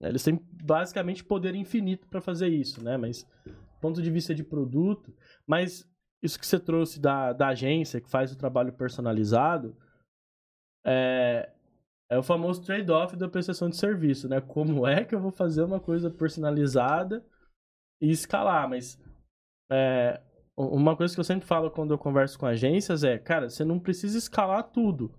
Eles têm basicamente poder infinito para fazer isso, né? Mas, do ponto de vista de produto. Mas isso que você trouxe da, da agência que faz o trabalho personalizado é, é o famoso trade-off da prestação de serviço, né? Como é que eu vou fazer uma coisa personalizada e escalar? Mas é, uma coisa que eu sempre falo quando eu converso com agências é, cara, você não precisa escalar tudo.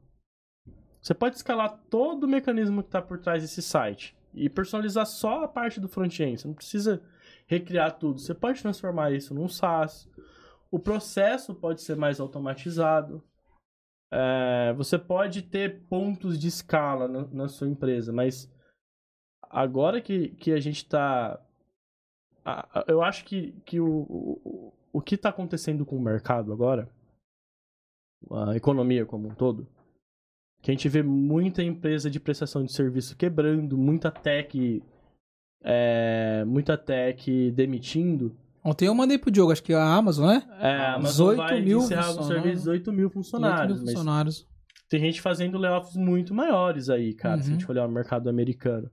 Você pode escalar todo o mecanismo que está por trás desse site e personalizar só a parte do front-end. Você não precisa recriar tudo. Você pode transformar isso num SaaS o processo pode ser mais automatizado. É, você pode ter pontos de escala na, na sua empresa, mas agora que, que a gente está. Eu acho que, que o, o, o que está acontecendo com o mercado agora a economia como um todo, que a gente vê muita empresa de prestação de serviço quebrando, muita tech, é, muita tech demitindo. Ontem eu mandei pro Diogo, acho que a Amazon, né? É, a Amazon 18 vai mil encerrar o serviço 18 mil funcionários. 18 mil funcionários. Tem gente fazendo layoffs muito maiores aí, cara, uhum. se a gente uhum. olhar o mercado americano.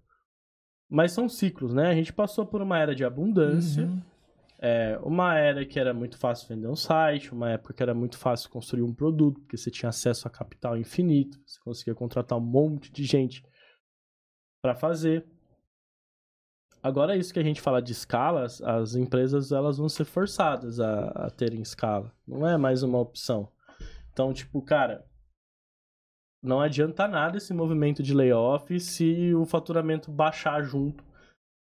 Mas são ciclos, né? A gente passou por uma era de abundância. Uhum. É, uma era que era muito fácil vender um site, uma época que era muito fácil construir um produto, porque você tinha acesso a capital infinito, você conseguia contratar um monte de gente para fazer. Agora, isso que a gente fala de escala, as empresas elas vão ser forçadas a, a terem escala. Não é mais uma opção. Então, tipo, cara, não adianta nada esse movimento de layoff se o faturamento baixar junto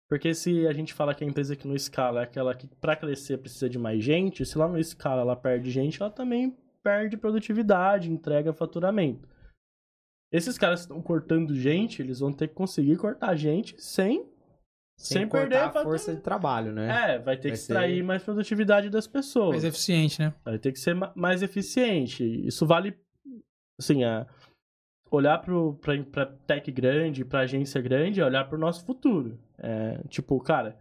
porque se a gente fala que a empresa que não escala é aquela que para crescer precisa de mais gente, se lá não escala ela perde gente, ela também perde produtividade, entrega faturamento. Esses caras estão cortando gente, eles vão ter que conseguir cortar gente sem sem, sem perder a força de trabalho, né? É, vai ter vai que extrair ser... mais produtividade das pessoas. Mais eficiente, né? Vai ter que ser mais eficiente. Isso vale assim, a olhar para tech grande, para agência grande, é olhar para o nosso futuro. É, tipo, cara,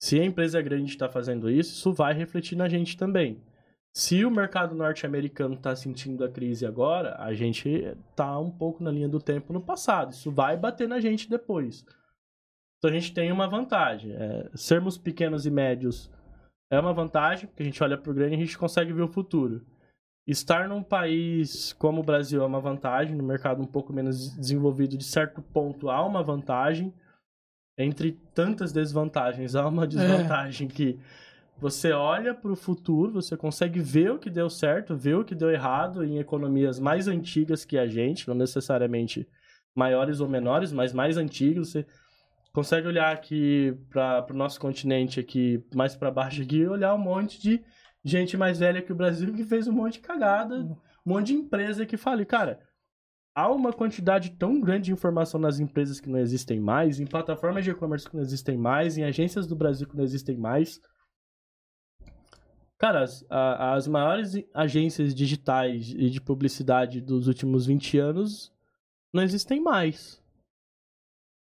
se a empresa grande está fazendo isso, isso vai refletir na gente também. Se o mercado norte-americano está sentindo a crise agora, a gente está um pouco na linha do tempo no passado. Isso vai bater na gente depois. Então a gente tem uma vantagem. É, sermos pequenos e médios é uma vantagem, porque a gente olha para o grande e a gente consegue ver o futuro. Estar num país como o Brasil é uma vantagem, no mercado um pouco menos desenvolvido, de certo ponto há uma vantagem. Entre tantas desvantagens, há uma desvantagem é. que você olha para o futuro, você consegue ver o que deu certo, ver o que deu errado em economias mais antigas que a gente, não necessariamente maiores ou menores, mas mais antigas. Você consegue olhar aqui para o nosso continente aqui, mais para baixo aqui, e olhar um monte de gente mais velha que o Brasil que fez um monte de cagada, um monte de empresa que fale, cara, há uma quantidade tão grande de informação nas empresas que não existem mais, em plataformas de e-commerce que não existem mais, em agências do Brasil que não existem mais. Cara, as, a, as maiores agências digitais e de publicidade dos últimos 20 anos não existem mais.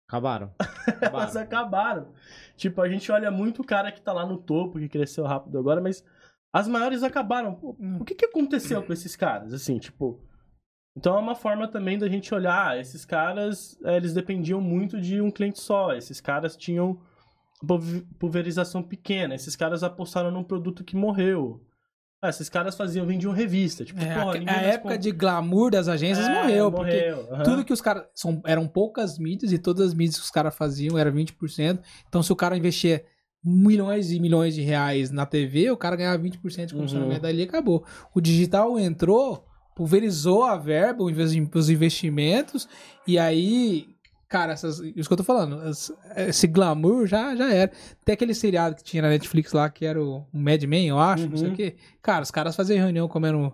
Acabaram. <laughs> acabaram. Elas acabaram. Tipo, a gente olha muito o cara que tá lá no topo, que cresceu rápido agora, mas as maiores acabaram. Hum. o que, que aconteceu com esses caras? Assim, tipo. Então é uma forma também da gente olhar, ah, esses caras, é, eles dependiam muito de um cliente só, esses caras tinham pulverização pequena, esses caras apostaram num produto que morreu. Ah, esses caras faziam, vendiam revista. Tipo, é, porra, a, a época de glamour das agências é, morreu, morreu. Porque uhum. tudo que os caras. Eram poucas mídias e todas as mídias que os caras faziam era 20%. Então, se o cara investia milhões e milhões de reais na TV, o cara ganhava 20% de comissionamento uhum. dali e acabou. O digital entrou, pulverizou a verba, os investimentos, e aí, cara, essas, isso que eu tô falando, esse glamour já, já era. Tem aquele seriado que tinha na Netflix lá, que era o Mad Men, eu acho, uhum. não sei o uhum. quê. Cara, os caras faziam reunião comendo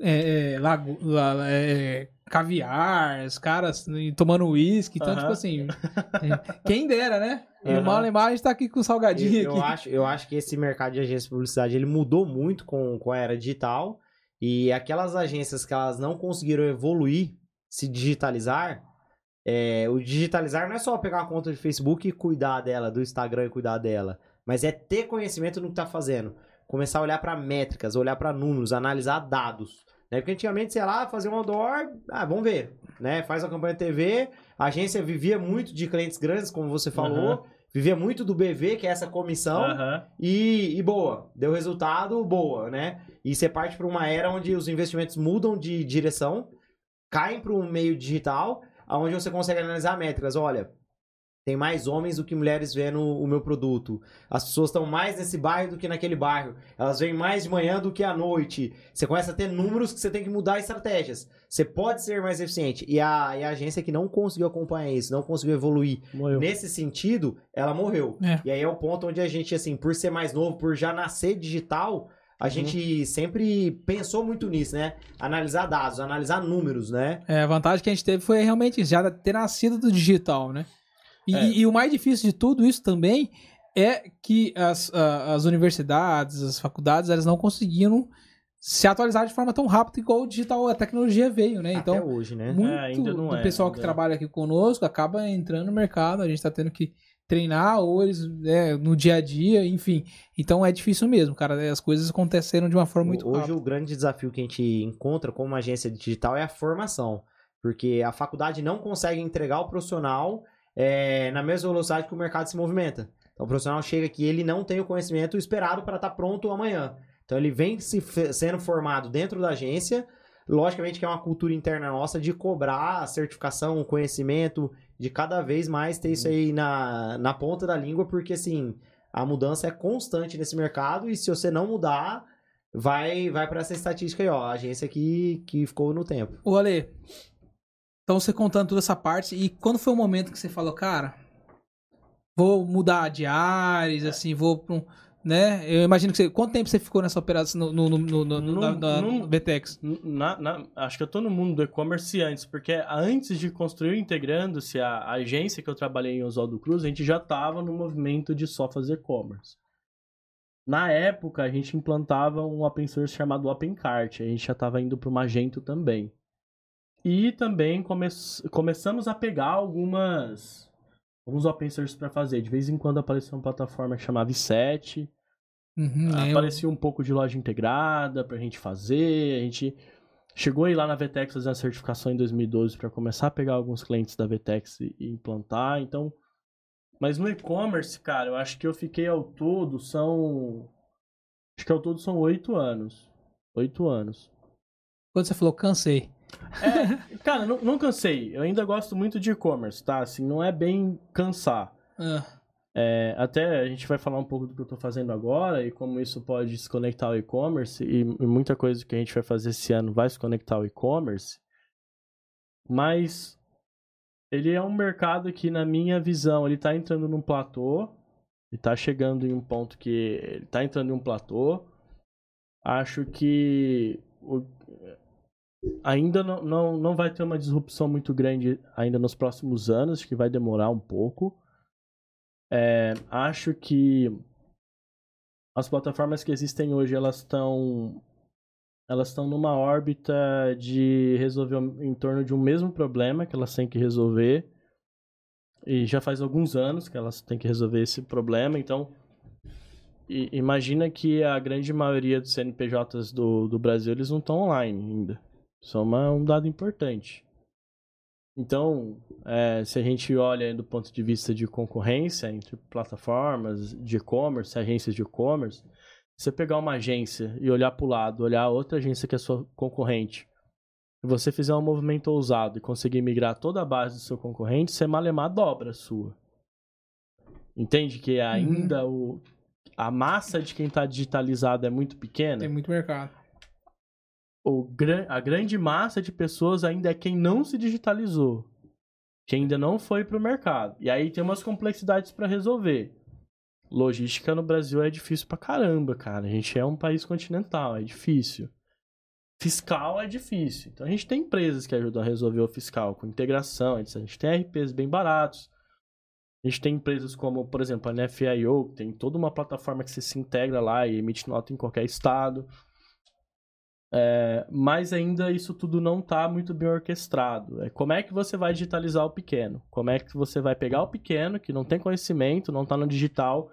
é, é, lago, la, é, caviar, os caras tomando uísque, então, tipo assim, <laughs> quem dera, né? E o mal a gente tá aqui com salgadinho eu, eu Acho, eu acho que esse mercado de agência de publicidade, ele mudou muito com, com a era digital, e aquelas agências que elas não conseguiram evoluir, se digitalizar, é, o digitalizar não é só pegar uma conta de Facebook e cuidar dela, do Instagram e cuidar dela, mas é ter conhecimento no que tá fazendo. Começar a olhar para métricas, olhar para números, analisar dados. Né? Porque antigamente, sei lá, fazer um outdoor, ah, vamos ver, né? Faz a campanha TV, a agência vivia muito de clientes grandes, como você falou, uhum. vivia muito do BV, que é essa comissão, uhum. e, e boa, deu resultado, boa, né? E você parte para uma era onde os investimentos mudam de direção, caem para um meio digital, onde você consegue analisar métricas. Olha, tem mais homens do que mulheres vendo o meu produto. As pessoas estão mais nesse bairro do que naquele bairro. Elas vêm mais de manhã do que à noite. Você começa a ter números que você tem que mudar estratégias. Você pode ser mais eficiente. E a, e a agência que não conseguiu acompanhar isso, não conseguiu evoluir morreu. nesse sentido, ela morreu. É. E aí é o ponto onde a gente, assim, por ser mais novo, por já nascer digital, a uhum. gente sempre pensou muito nisso, né? Analisar dados, analisar números, né? É, a vantagem que a gente teve foi realmente já ter nascido do digital, né? E, é. e, o mais difícil de tudo isso também é que as, as universidades, as faculdades, elas não conseguiram se atualizar de forma tão rápida igual o digital, a tecnologia veio, né? Então, Até hoje, né? Muito é, do é, pessoal que trabalha aqui conosco acaba entrando no mercado, a gente tá tendo que treinar ou eles né, no dia a dia, enfim. Então é difícil mesmo, cara. As coisas aconteceram de uma forma muito Hoje rápida. o grande desafio que a gente encontra como agência digital é a formação. Porque a faculdade não consegue entregar o profissional é, na mesma velocidade que o mercado se movimenta. Então o profissional chega aqui ele não tem o conhecimento esperado para estar tá pronto amanhã. Então ele vem se, sendo formado dentro da agência. Logicamente que é uma cultura interna nossa de cobrar a certificação, o conhecimento, de cada vez mais ter isso uhum. aí na, na ponta da língua, porque assim, a mudança é constante nesse mercado e se você não mudar, vai vai para essa estatística aí, ó, a agência que, que ficou no tempo. O Ale, então você contando toda essa parte, e quando foi o momento que você falou, cara, vou mudar de áreas, é. assim, vou para um né? Eu imagino que você. Quanto tempo você ficou nessa operação no, no, no, no, no, na, no BTX? Na, na, acho que eu tô no mundo do e-commerce antes, porque antes de construir integrando-se a, a, agência que eu trabalhei em Oswaldo Cruz, a gente já tava no movimento de só fazer e-commerce. Na época, a gente implantava um open source chamado OpenCart. A gente já estava indo para o Magento também. E também come começamos a pegar algumas alguns open source para fazer. De vez em quando aparecia uma plataforma que chamava i7. Uhum, aparecia eu... um pouco de loja integrada pra gente fazer. A gente chegou aí lá na Vtex fazer a certificação em 2012 para começar a pegar alguns clientes da Vtex e implantar. Então, mas no e-commerce, cara, eu acho que eu fiquei ao todo são acho que ao todo são oito anos. Oito anos. Quando você falou cansei. É, cara, não, não, cansei. Eu ainda gosto muito de e-commerce, tá? Assim, não é bem cansar. É. É, até a gente vai falar um pouco do que eu tô fazendo agora e como isso pode se conectar ao e-commerce e, e, muita coisa que a gente vai fazer esse ano vai se conectar ao e-commerce. Mas ele é um mercado que, na minha visão, ele tá entrando num platô. Ele tá chegando em um ponto que ele tá entrando em um platô. Acho que o, ainda não, não, não vai ter uma disrupção muito grande ainda nos próximos anos, acho que vai demorar um pouco. É, acho que as plataformas que existem hoje elas estão elas estão numa órbita de resolver em torno de um mesmo problema que elas têm que resolver e já faz alguns anos que elas têm que resolver esse problema então imagina que a grande maioria dos CNPJs do, do Brasil eles não estão online ainda isso é uma, um dado importante. Então, é, se a gente olha do ponto de vista de concorrência entre plataformas de e-commerce, agências de e-commerce, você pegar uma agência e olhar para o lado, olhar outra agência que é sua concorrente, e você fizer um movimento ousado e conseguir migrar toda a base do seu concorrente, você malemar dobra a sua. Entende que ainda uhum. o, a massa de quem está digitalizado é muito pequena? Tem muito mercado a grande massa de pessoas ainda é quem não se digitalizou, que ainda não foi para o mercado. E aí tem umas complexidades para resolver. Logística no Brasil é difícil pra caramba, cara. A gente é um país continental, é difícil. Fiscal é difícil. Então a gente tem empresas que ajudam a resolver o fiscal com integração, a gente tem RPs bem baratos. A gente tem empresas como, por exemplo, a NFIO, que tem toda uma plataforma que você se integra lá e emite nota em qualquer estado. É, mas ainda isso tudo não está muito bem orquestrado. É, como é que você vai digitalizar o pequeno? Como é que você vai pegar o pequeno, que não tem conhecimento, não está no digital,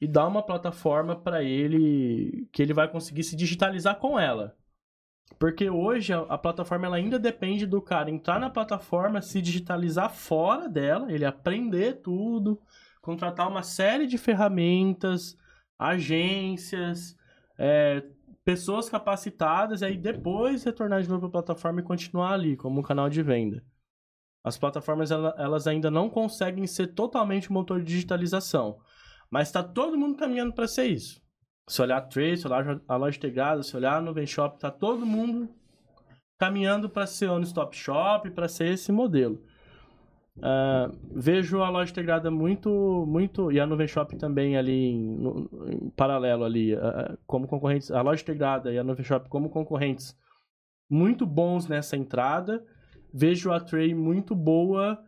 e dar uma plataforma para ele que ele vai conseguir se digitalizar com ela? Porque hoje a, a, plataforma ela ainda depende do cara entrar na plataforma, se digitalizar fora dela, ele aprender tudo, contratar uma série de ferramentas, agências, é, pessoas capacitadas e aí depois retornar de novo para a plataforma e continuar ali como um canal de venda. As plataformas elas ainda não conseguem ser totalmente motor de digitalização, mas está todo mundo caminhando para ser isso. Se olhar a Trace, olhar a loja integrada, se olhar no Shop, está todo mundo caminhando para ser on-stop shop, para ser esse modelo. Uh, vejo a loja integrada muito, muito e a Nuvem Shop também ali em, no, em paralelo ali, uh, como concorrentes, a loja integrada e a Nuvem Shop como concorrentes muito bons nessa entrada. Vejo a Tray muito boa,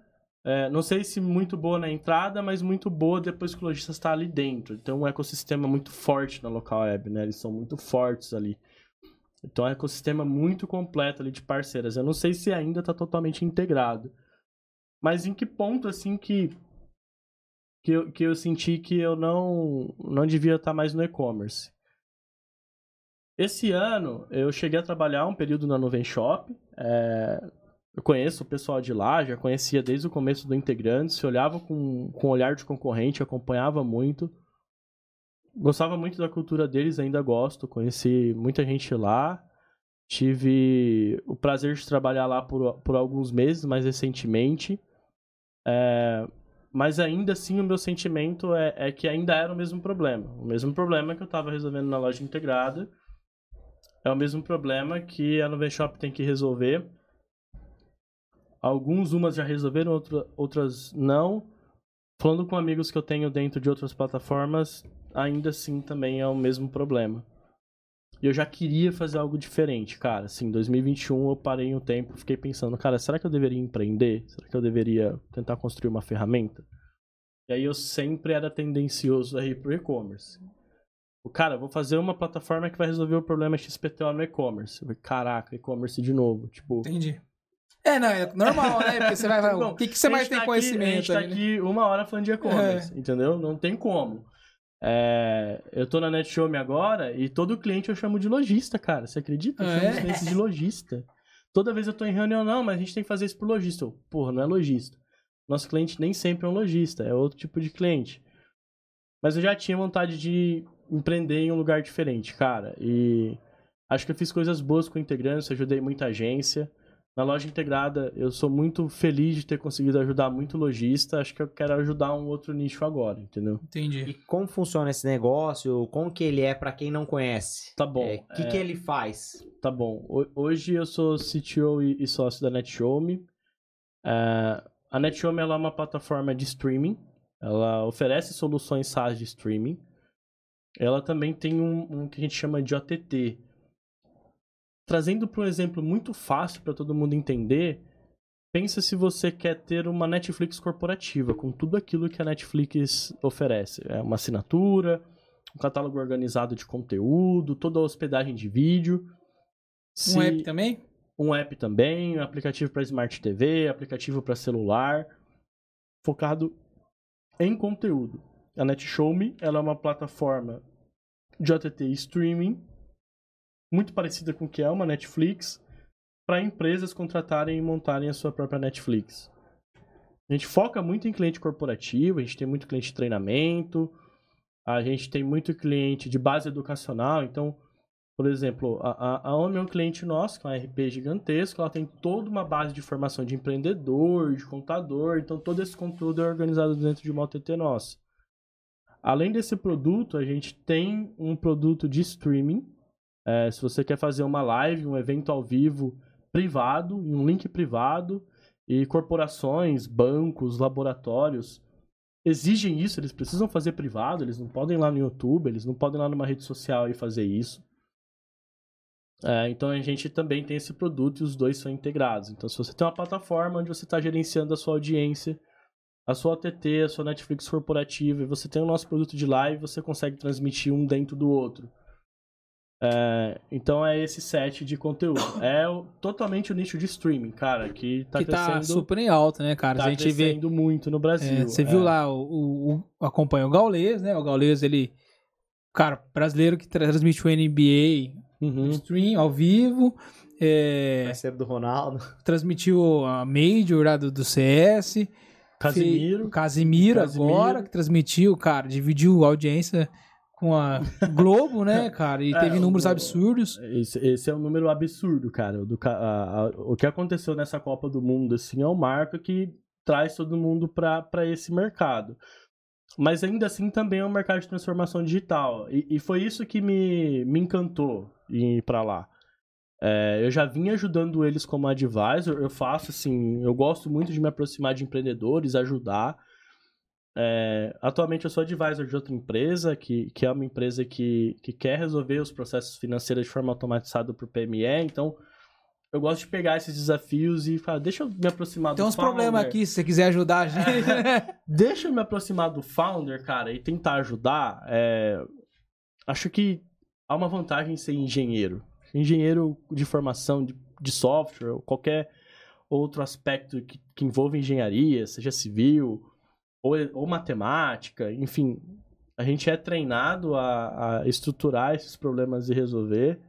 uh, não sei se muito boa na entrada, mas muito boa depois que o lojista está ali dentro. Então um ecossistema muito forte na local web, né? Eles são muito fortes ali. Então é um ecossistema muito completo ali de parceiras. Eu não sei se ainda está totalmente integrado. Mas em que ponto, assim, que, que, eu, que eu senti que eu não, não devia estar tá mais no e-commerce? Esse ano, eu cheguei a trabalhar um período na Nuvem Shop. É, eu conheço o pessoal de lá, já conhecia desde o começo do Integrantes, se olhava com, com olhar de concorrente, acompanhava muito. Gostava muito da cultura deles, ainda gosto. Conheci muita gente lá. Tive o prazer de trabalhar lá por, por alguns meses, mais recentemente. É, mas ainda assim, o meu sentimento é, é, que ainda era o mesmo problema. O mesmo problema que eu estava resolvendo na loja integrada. É o mesmo problema que a Nuvem Shop tem que resolver. Alguns, umas já resolveram, outra, outras não. Falando com amigos que eu tenho dentro de outras plataformas, ainda assim também é o mesmo problema. E eu já queria fazer algo diferente, cara. Assim, 2021 eu parei um tempo, fiquei pensando, cara, será que eu deveria empreender? Será que eu deveria tentar construir uma ferramenta? E aí eu sempre era tendencioso a ir pro e-commerce. O cara, vou fazer uma plataforma que vai resolver o problema XPTO no e-commerce. Caraca, e-commerce de novo, tipo. Entendi. É, não, é normal, né? Porque você vai <laughs> falar, o que, que você mais tá tem aqui, conhecimento? A gente tá ali, aqui né? uma hora falando de e-commerce, é. entendeu? Não tem como. É, eu tô na NetShowme agora e todo cliente eu chamo de lojista, cara. Você acredita? Eu chamo é. os clientes de lojista. Toda vez eu tô em reunião, não, mas a gente tem que fazer isso pro lojista. Porra, não é lojista. Nosso cliente nem sempre é um lojista, é outro tipo de cliente. Mas eu já tinha vontade de empreender em um lugar diferente, cara. E acho que eu fiz coisas boas com integrantes, ajudei muita agência. Na loja integrada, eu sou muito feliz de ter conseguido ajudar muito lojista. Acho que eu quero ajudar um outro nicho agora, entendeu? Entendi. E como funciona esse negócio? Como que ele é para quem não conhece? Tá bom. O é, que, é... que ele faz? Tá bom. Hoje eu sou CTO e sócio da NetShowme. É... A NetShowme é uma plataforma de streaming. Ela oferece soluções SaaS de streaming. Ela também tem um, um que a gente chama de OTT, trazendo para um exemplo muito fácil para todo mundo entender, pensa se você quer ter uma Netflix corporativa, com tudo aquilo que a Netflix oferece. É uma assinatura, um catálogo organizado de conteúdo, toda a hospedagem de vídeo. Se... Um app também? Um app também, um aplicativo para Smart TV, aplicativo para celular, focado em conteúdo. A NetShowme ela é uma plataforma de OTT streaming muito parecida com o que é uma Netflix, para empresas contratarem e montarem a sua própria Netflix. A gente foca muito em cliente corporativo, a gente tem muito cliente de treinamento, a gente tem muito cliente de base educacional, então, por exemplo, a, a OMI é um cliente nosso, que é um RP gigantesco, ela tem toda uma base de formação de empreendedor, de contador, então todo esse conteúdo é organizado dentro de uma OTT nossa. Além desse produto, a gente tem um produto de streaming, é, se você quer fazer uma live, um evento ao vivo privado, em um link privado, e corporações, bancos, laboratórios exigem isso, eles precisam fazer privado, eles não podem ir lá no YouTube, eles não podem ir lá numa rede social e fazer isso. É, então a gente também tem esse produto e os dois são integrados. Então, se você tem uma plataforma onde você está gerenciando a sua audiência, a sua OTT, a sua Netflix corporativa, e você tem o nosso produto de live, você consegue transmitir um dentro do outro. É, então é esse set de conteúdo. <coughs> É o, totalmente o nicho de streaming, cara, que tá que tá crescendo. Tá super em alta, né, cara? Tá a gente vê muito no Brasil. É, você é. viu lá, o, o, o, acompanha o Gaules, né? O Gaules, ele. Cara, brasileiro que transmite o NBA uhum. stream ao vivo. É, Parceiro do Ronaldo. Transmitiu a Major lá do, do CS. Casimiro. Casimiro, Casimiro agora, que transmitiu, cara, dividiu a audiência com a Globo, né, <laughs> cara? E é, teve números o, absurdos. Esse, esse, é um número absurdo, cara. Do, a, a, o que aconteceu nessa Copa do Mundo, assim, é um marco que traz todo mundo para esse mercado. Mas ainda assim também é um mercado de transformação digital. E, e foi isso que me, me encantou em ir para lá. É, eu já vim ajudando eles como advisor, eu faço assim, eu gosto muito de me aproximar de empreendedores, ajudar. É, atualmente eu sou advisor de outra empresa, que, que é uma empresa que, que quer resolver os processos financeiros de forma automatizada para o PME, então eu gosto de pegar esses desafios e falar, deixa eu me aproximar Tem do founder. Tem uns problemas aqui, se você quiser ajudar a gente. É, <laughs> deixa eu me aproximar do founder, cara, e tentar ajudar. É, acho que há uma vantagem em ser engenheiro. Engenheiro de formação de, de software ou qualquer outro aspecto que, que envolva engenharia, seja civil ou, ou matemática, enfim, a gente é treinado a, a estruturar esses problemas e resolver.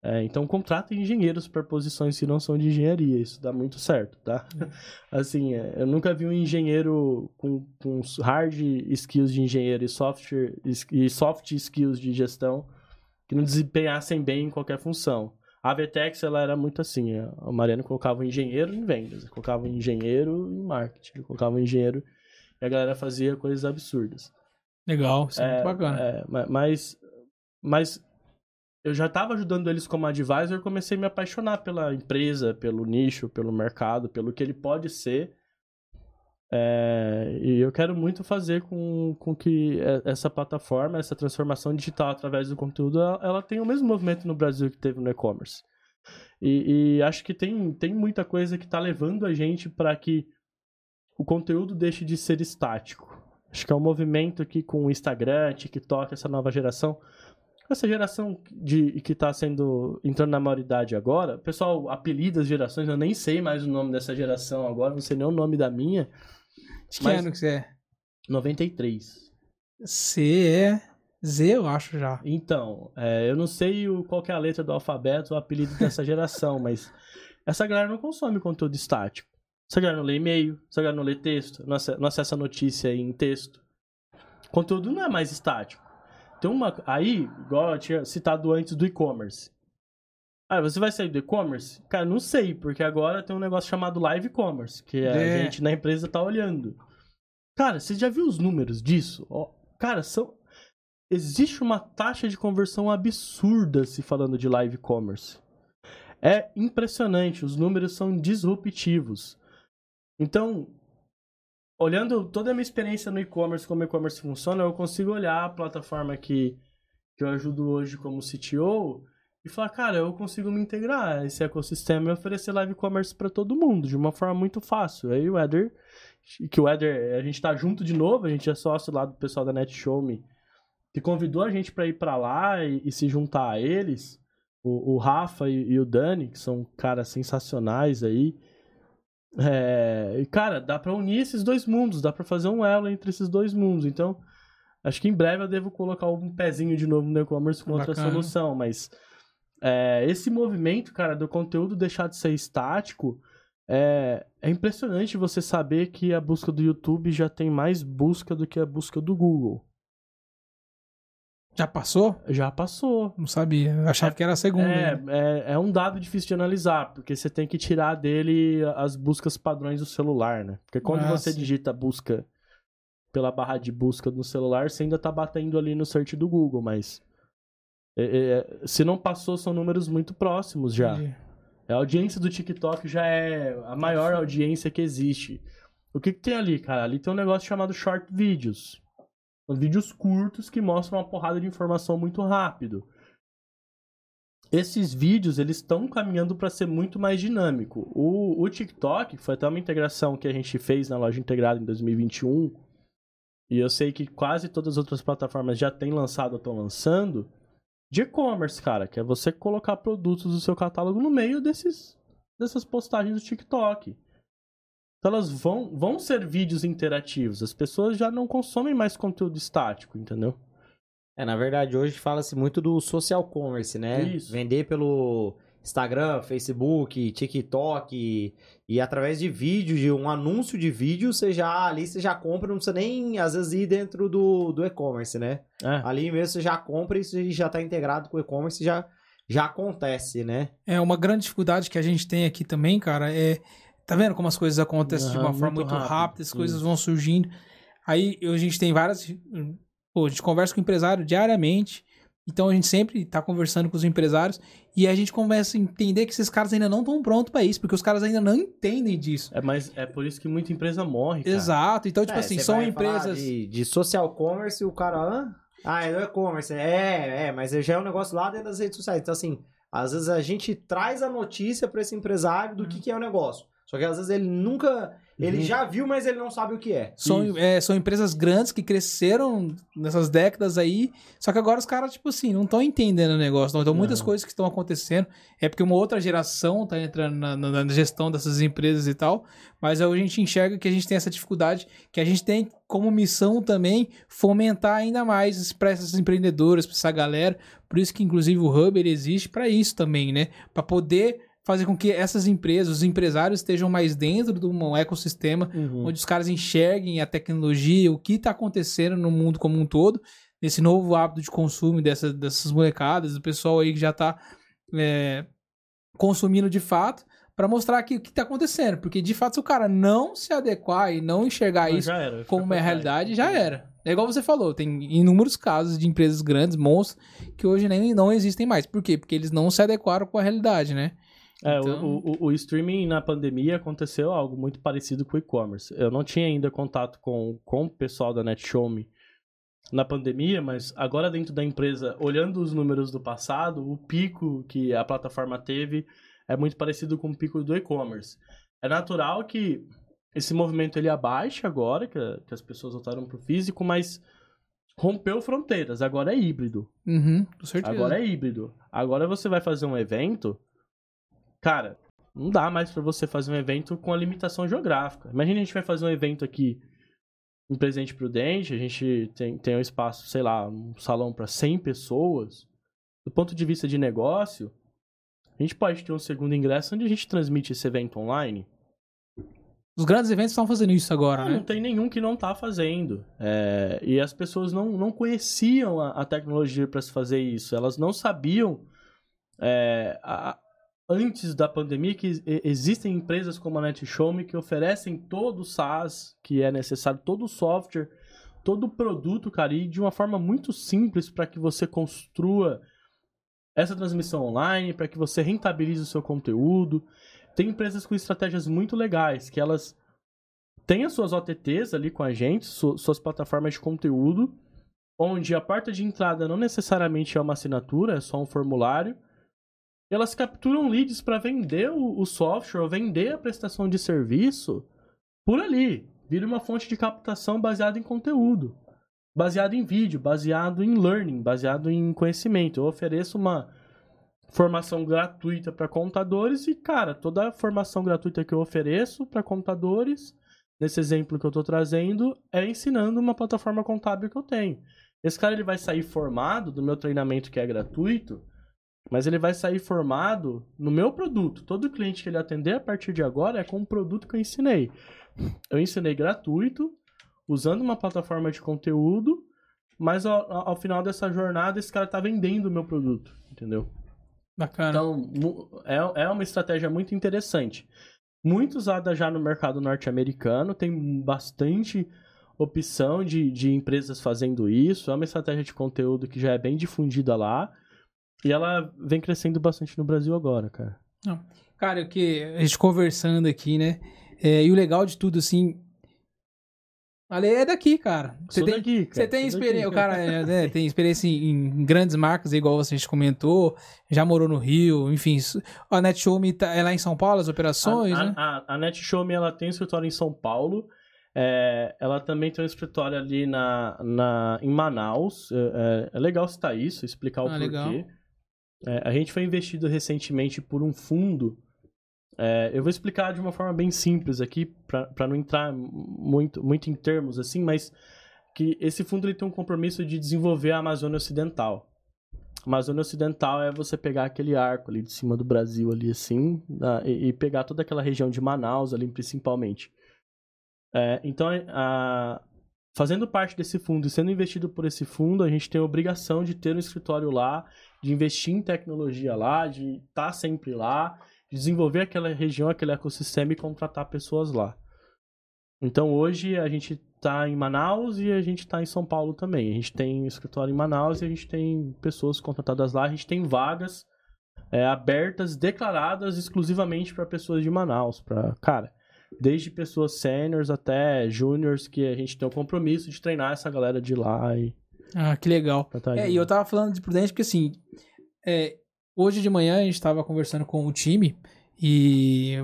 É, então contrata engenheiros para posições que não são de engenharia, isso dá muito certo, tá? <laughs> assim, é, eu nunca vi um engenheiro com, com hard skills de engenheiro e software e soft skills de gestão que não desempenhassem bem em qualquer função. A Vetex, ela era muito assim, a Mariana colocava um engenheiro em vendas, colocava um engenheiro em marketing, colocava um engenheiro e a galera fazia coisas absurdas. Legal, isso é, é muito bacana. É, mas, mas eu já estava ajudando eles como advisor, comecei a me apaixonar pela empresa, pelo nicho, pelo mercado, pelo que ele pode ser. É, e eu quero muito fazer com, com que essa plataforma, essa transformação digital através do conteúdo, ela, ela tenha o mesmo movimento no Brasil que teve no e-commerce. E, e, acho que tem, tem muita coisa que está levando a gente para que o conteúdo deixe de ser estático. Acho que é um movimento aqui com o Instagram, TikTok, essa nova geração. Essa geração de, que está sendo entrando na maioridade agora, pessoal apelida as gerações, eu nem sei mais o nome dessa geração agora, não sei nem o nome da minha. De que ano que você é? 93. C é Z, eu acho já. Então, é, eu não sei o, qual é a letra do alfabeto, o apelido dessa geração, <laughs> mas essa galera não consome conteúdo estático. Essa galera não lê e-mail, essa galera não lê texto, não acessa, não acessa notícia em texto. Conteúdo não é mais estático. Tem uma. Aí, igual eu tinha citado antes do e-commerce. Ah, você vai sair do e-commerce? Cara, não sei, porque agora tem um negócio chamado live commerce, que é. a gente na empresa tá olhando. Cara, você já viu os números disso? Oh, cara, são. Existe uma taxa de conversão absurda se falando de live commerce. É impressionante, os números são disruptivos. Então, olhando toda a minha experiência no e-commerce, como o e-commerce funciona, eu consigo olhar a plataforma que, que eu ajudo hoje como CTO e falar, cara, eu consigo me integrar esse ecossistema e oferecer live commerce para todo mundo de uma forma muito fácil. Aí o Eder, que o Eder, a gente tá junto de novo, a gente é sócio lá do pessoal da NetShowme, que convidou a gente para ir para lá e, e, se juntar a eles. O, o Rafa e, e, o Dani, que são caras sensacionais aí. É, e cara, dá para unir esses dois mundos, dá para fazer um elo entre esses dois mundos. Então, acho que em breve eu devo colocar um pezinho de novo no e-commerce com outra solução, mas é, esse movimento, cara, do conteúdo deixar de ser estático, é, é impressionante você saber que a busca do YouTube já tem mais busca do que a busca do Google. Já passou? Já passou. Não sabia. Eu achava é, que era a segunda. É, é, é, um dado difícil de analisar, porque você tem que tirar dele as buscas padrões do celular, né? Porque quando ah, você digita busca pela barra de busca no celular, você ainda tá batendo ali no search do Google, mas. É, é, se não passou, são números muito próximos já. Entendi. A audiência do TikTok já é a maior audiência que existe. O que, que tem ali, cara? Ali tem um negócio chamado short videos. Vídeos curtos que mostram uma porrada de informação muito rápido. Esses vídeos, eles estão caminhando para ser muito mais dinâmico. O, o TikTok foi até uma integração que a gente fez na loja integrada em 2021. E eu sei que quase todas as outras plataformas já têm lançado ou estão lançando. De e-commerce, cara, que é você colocar produtos do seu catálogo no meio desses, dessas postagens do TikTok. Então elas vão, vão ser vídeos interativos. As pessoas já não consomem mais conteúdo estático, entendeu? É, na verdade, hoje fala-se muito do social commerce, né? Isso. Vender pelo Instagram, Facebook, TikTok e, e através de vídeos, de um anúncio de vídeo, você já ali você já compra, não precisa nem às vezes ir dentro do, do e-commerce, né? É. Ali mesmo você já compra e você já está integrado com o e-commerce já já acontece, né? É uma grande dificuldade que a gente tem aqui também, cara, é Tá vendo como as coisas acontecem uhum, de uma forma muito, rápido, rápida, as coisas vão surgindo. Aí a gente tem várias. Pô, a gente conversa com o empresário diariamente. Então a gente sempre tá conversando com os empresários e a gente começa a entender que esses caras ainda não estão prontos para isso, porque os caras ainda não entendem disso. É, mas é por isso que muita empresa morre. Cara. Exato. Então, tipo é, assim, são empresas. De, de, social commerce, o cara. Ah, é e-commerce. É, é, mas já é um negócio lá dentro das redes sociais. Então, assim, às vezes a gente traz a notícia para esse empresário do hum. que, que é o negócio. Só que às vezes ele nunca Ele uhum. já viu, mas ele não sabe o que é. São, é, são empresas grandes que cresceram nessas décadas aí, só que agora os caras, tipo assim, não estão entendendo o negócio. Então, muitas coisas que estão acontecendo é porque uma outra geração está entrando na, na, na, gestão dessas empresas e tal, mas a gente enxerga que a gente tem essa dificuldade, que a gente tem como missão também fomentar ainda mais para essas empreendedoras, para essa galera. Por isso que, inclusive, o Hub ele existe para isso também, né? Para poder fazer com que essas empresas, os empresários estejam mais dentro de um ecossistema uhum. onde os caras enxerguem a tecnologia, o que está acontecendo no mundo como um todo, nesse novo hábito de consumo dessa, dessas molecadas, do pessoal aí que já está é, consumindo de fato, para mostrar aqui o que está acontecendo. Porque de fato, se o cara não se adequar e não enxergar Mas isso era, como uma realidade, já era. É igual você falou, tem inúmeros casos de empresas grandes, monstros, que hoje nem não existem mais. Por quê? Porque eles não se adequaram com a realidade, né? É, então... o, o, o, streaming na pandemia aconteceu algo muito parecido com o e-commerce. Eu não tinha ainda contato com, com o pessoal da NetShowme na pandemia, mas agora dentro da empresa, olhando os números do passado, o pico que a plataforma teve é muito parecido com o pico do e-commerce. É natural que esse movimento ele abaixe agora, que, que as pessoas voltaram para o físico, mas rompeu fronteiras, agora é híbrido. Uhum, com certeza. Agora é híbrido. Agora você vai fazer um evento cara, não dá mais para você fazer um evento com a limitação geográfica. Imagina a gente vai fazer um evento aqui em Presidente Prudente, a gente tem, tem um espaço, sei lá, um salão para 100 pessoas. Do ponto de vista de negócio, a gente pode ter um segundo ingresso onde a gente transmite esse evento online. Os grandes eventos estão fazendo isso agora, não, né? Não tem nenhum que não está fazendo. É, e as pessoas não, não conheciam a, a tecnologia para se fazer isso. Elas não sabiam é, a, antes da pandemia que existem empresas como a NetShowme que oferecem todo o SaaS que é necessário, todo o software, todo o produto, cara, e de uma forma muito simples para que você construa essa transmissão online, para que você rentabilize o seu conteúdo. Tem empresas com estratégias muito legais, que elas têm as suas OTTs ali com a gente, suas plataformas de conteúdo, onde a porta de entrada não necessariamente é uma assinatura, é só um formulário, elas capturam leads para vender o, o, software, vender a prestação de serviço por ali. Vira uma fonte de captação baseada em conteúdo, baseado em vídeo, baseado em learning, baseado em conhecimento. Eu ofereço uma formação gratuita para contadores e, cara, toda a formação gratuita que eu ofereço para contadores, nesse exemplo que eu estou trazendo, é ensinando uma plataforma contábil que eu tenho. Esse cara ele vai sair formado do meu treinamento que é gratuito mas ele vai sair formado no meu produto. Todo cliente que ele atender a partir de agora é com o produto que eu ensinei. Eu ensinei gratuito, usando uma plataforma de conteúdo, mas ao, ao final dessa jornada esse cara está vendendo o meu produto, entendeu? Bacana. Então, é, é uma estratégia muito interessante. Muito usada já no mercado norte-americano, tem bastante opção de, de empresas fazendo isso. É uma estratégia de conteúdo que já é bem difundida lá. E ela vem crescendo bastante no Brasil agora, cara. Não. Cara, o que a gente conversando aqui, né? É, e o legal de tudo, assim. Ale é daqui, cara. Você tem, daqui, cara. Você tem experiência, o cara é, né, tem experiência em, em, grandes marcas, igual você comentou, já morou no Rio, enfim. A NetShowme tá, é lá em São Paulo, as operações, a, né? A, a NetShowme, ela tem um escritório em São Paulo, é, ela também tem um escritório ali na, na, em Manaus. É, é, é legal citar isso, explicar o ah, porquê. Legal. É, a gente foi investido recentemente por um fundo. É, eu vou explicar de uma forma bem simples aqui, para não entrar muito, muito em termos assim, mas que esse fundo ele tem um compromisso de desenvolver a Amazônia Ocidental. A Amazônia Ocidental é você pegar aquele arco ali de cima do Brasil ali assim, e, e, pegar toda aquela região de Manaus ali principalmente. É, então, a, fazendo parte desse fundo e sendo investido por esse fundo, a gente tem a obrigação de ter um escritório lá, de investir em tecnologia lá, de estar tá sempre lá, de desenvolver aquela região, aquele ecossistema e contratar pessoas lá. Então hoje a gente está em Manaus e a gente está em São Paulo também. A gente tem escritório em Manaus e a gente tem pessoas contratadas lá. A gente tem vagas é, abertas, declaradas exclusivamente para pessoas de Manaus. Pra, cara, desde pessoas sêniores até júniores, que a gente tem o compromisso de treinar essa galera de lá. E... Ah, que legal. Tá é, e eu tava falando de Prudente porque, assim, é, hoje de manhã a gente tava conversando com o time e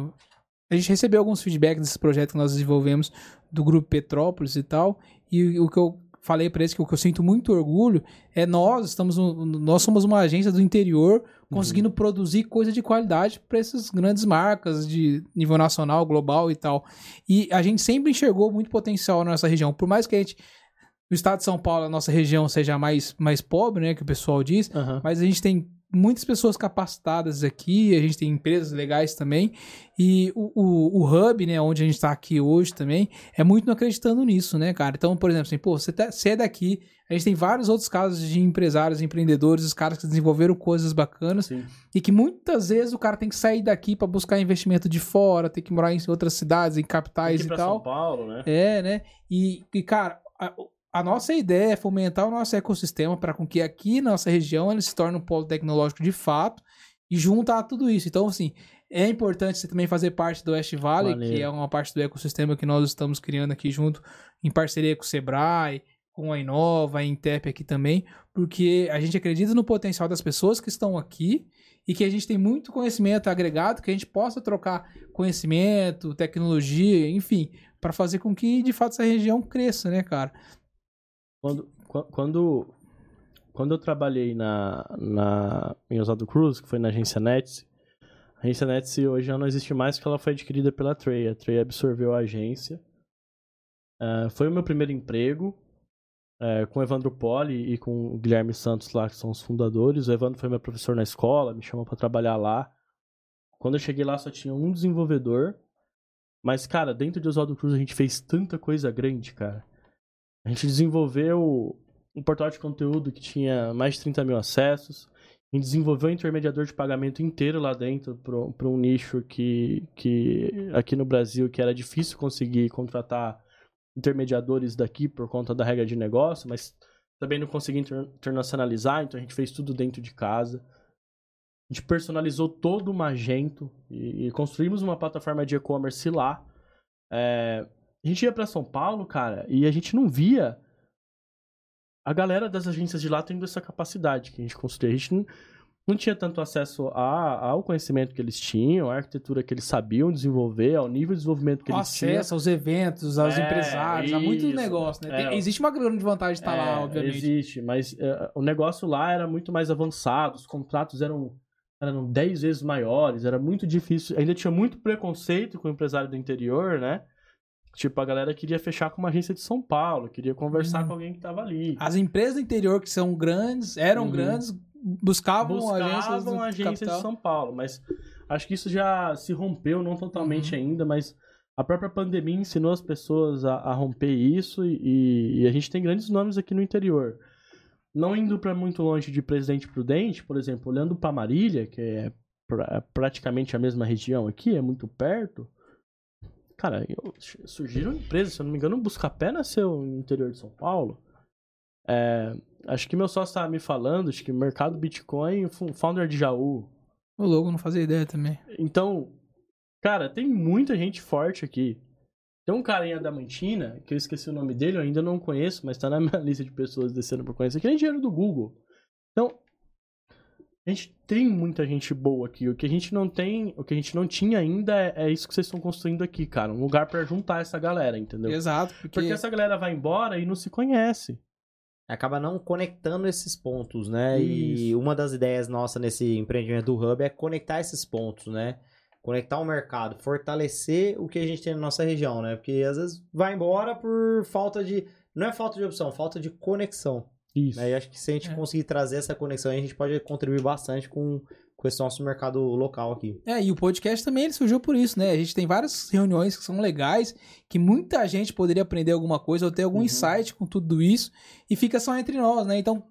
a gente recebeu alguns feedbacks desse projeto que nós desenvolvemos do grupo Petrópolis e tal, e o que eu falei para eles que o que eu sinto muito orgulho é nós estamos nós somos uma agência do interior conseguindo uhum. produzir coisa de qualidade para essas grandes marcas de nível nacional, global e tal. E a gente sempre enxergou muito potencial na nossa região, por mais que a gente o estado de São Paulo, a nossa região seja mais, mais pobre, né, que o pessoal diz, uhum. mas a gente tem muitas pessoas capacitadas aqui, a gente tem empresas legais também, e o, o, o hub, né, onde a gente está aqui hoje também, é muito acreditando nisso, né, cara? Então, por exemplo, assim, pô, você, tá, você é daqui, a gente tem vários outros casos de empresários, empreendedores, os caras que desenvolveram coisas bacanas, Sim. e que muitas vezes o cara tem que sair daqui para buscar investimento de fora, tem que morar em outras cidades, em capitais e tal. São Paulo, né? É, né? E, e cara, a nossa ideia é fomentar o nosso ecossistema para com que aqui na nossa região ele se torne um polo tecnológico de fato e juntar tudo isso. Então, assim, é importante você também fazer parte do West Valley, Valeu. que é uma parte do ecossistema que nós estamos criando aqui junto, em parceria com o Sebrae, com a Inova, a Intep aqui também, porque a gente acredita no potencial das pessoas que estão aqui e que a gente tem muito conhecimento agregado, que a gente possa trocar conhecimento, tecnologia, enfim, para fazer com que de fato essa região cresça, né, cara? Quando, quando, quando eu trabalhei na, na, em Oswaldo Cruz, que foi na agência Nets, a agência Nets hoje já não existe mais porque ela foi adquirida pela Trey. A Trey absorveu a agência. Uh, foi o meu primeiro emprego uh, com o Evandro Poli e com o Guilherme Santos lá, que são os fundadores. O Evandro foi meu professor na escola, me chamou para trabalhar lá. Quando eu cheguei lá só tinha um desenvolvedor. Mas, cara, dentro de Oswaldo Cruz a gente fez tanta coisa grande, cara. A gente desenvolveu um portal de conteúdo que tinha mais de 30 mil acessos. A gente desenvolveu um intermediador de pagamento inteiro lá dentro para um nicho que, que aqui no Brasil que era difícil conseguir contratar intermediadores daqui por conta da regra de negócio, mas também não conseguia internacionalizar, então a gente fez tudo dentro de casa. A gente personalizou todo o Magento e, e construímos uma plataforma de e-commerce lá. É, a gente ia para São Paulo, cara, e a gente não via a galera das agências de lá tendo essa capacidade que a gente construiu. A gente não, não tinha tanto acesso a, ao conhecimento que eles tinham, à arquitetura que eles sabiam desenvolver, ao nível de desenvolvimento que o eles tinham. Acesso aos eventos, aos é, empresários, isso. a muito negócio, né? É, existe uma grande vantagem de estar é, lá, obviamente. Existe, mas é, o negócio lá era muito mais avançado, os contratos eram eram 10 vezes maiores, era muito difícil, ainda tinha muito preconceito com o empresário do interior, né? Tipo, a galera queria fechar com uma agência de São Paulo, queria conversar uhum. com alguém que tava ali. As empresas do interior que são grandes, eram uhum. grandes, buscavam, buscavam agências, agências de São Paulo, mas acho que isso já se rompeu, não totalmente uhum. ainda, mas a própria pandemia ensinou as pessoas a, a romper isso e, e, a gente tem grandes nomes aqui no interior. Não indo para muito longe de Presidente Prudente, por exemplo, olhando para Marília, que é pra, praticamente a mesma região aqui, é muito perto, Cara, surgiram empresas, se eu não me engano, o Buscapé nasceu no interior de São Paulo. É, acho que meu sócio estava me falando, acho que mercado Bitcoin, founder de Jaú. O logo não fazia ideia também. Então, cara, tem muita gente forte aqui. Tem um cara em Adamantina, que eu esqueci o nome dele, eu ainda não conheço, mas tá na minha <laughs> lista de pessoas descendo por conhecer, que é engenheiro do Google. Então, a gente tem muita gente boa aqui. O que a gente não tem, o que a gente não tinha ainda é, é isso que vocês estão construindo aqui, cara. Um lugar para juntar essa galera, entendeu? Exato. Porque... porque essa galera vai embora e não se conhece. Acaba não conectando esses pontos, né? Isso. E uma das ideias nossa nesse empreendimento do Hub é conectar esses pontos, né? Conectar o mercado, fortalecer o que a gente tem na nossa região, né? Porque às vezes vai embora por falta de. Não é falta de opção, falta de conexão. Isso. Né? E acho que se a gente é. conseguir trazer essa conexão, a gente pode contribuir bastante com, com esse nosso mercado local aqui. É, e o podcast também ele surgiu por isso, né? A gente tem várias reuniões que são legais, que muita gente poderia aprender alguma coisa ou ter algum uhum. insight com tudo isso, e fica só entre nós, né? Então,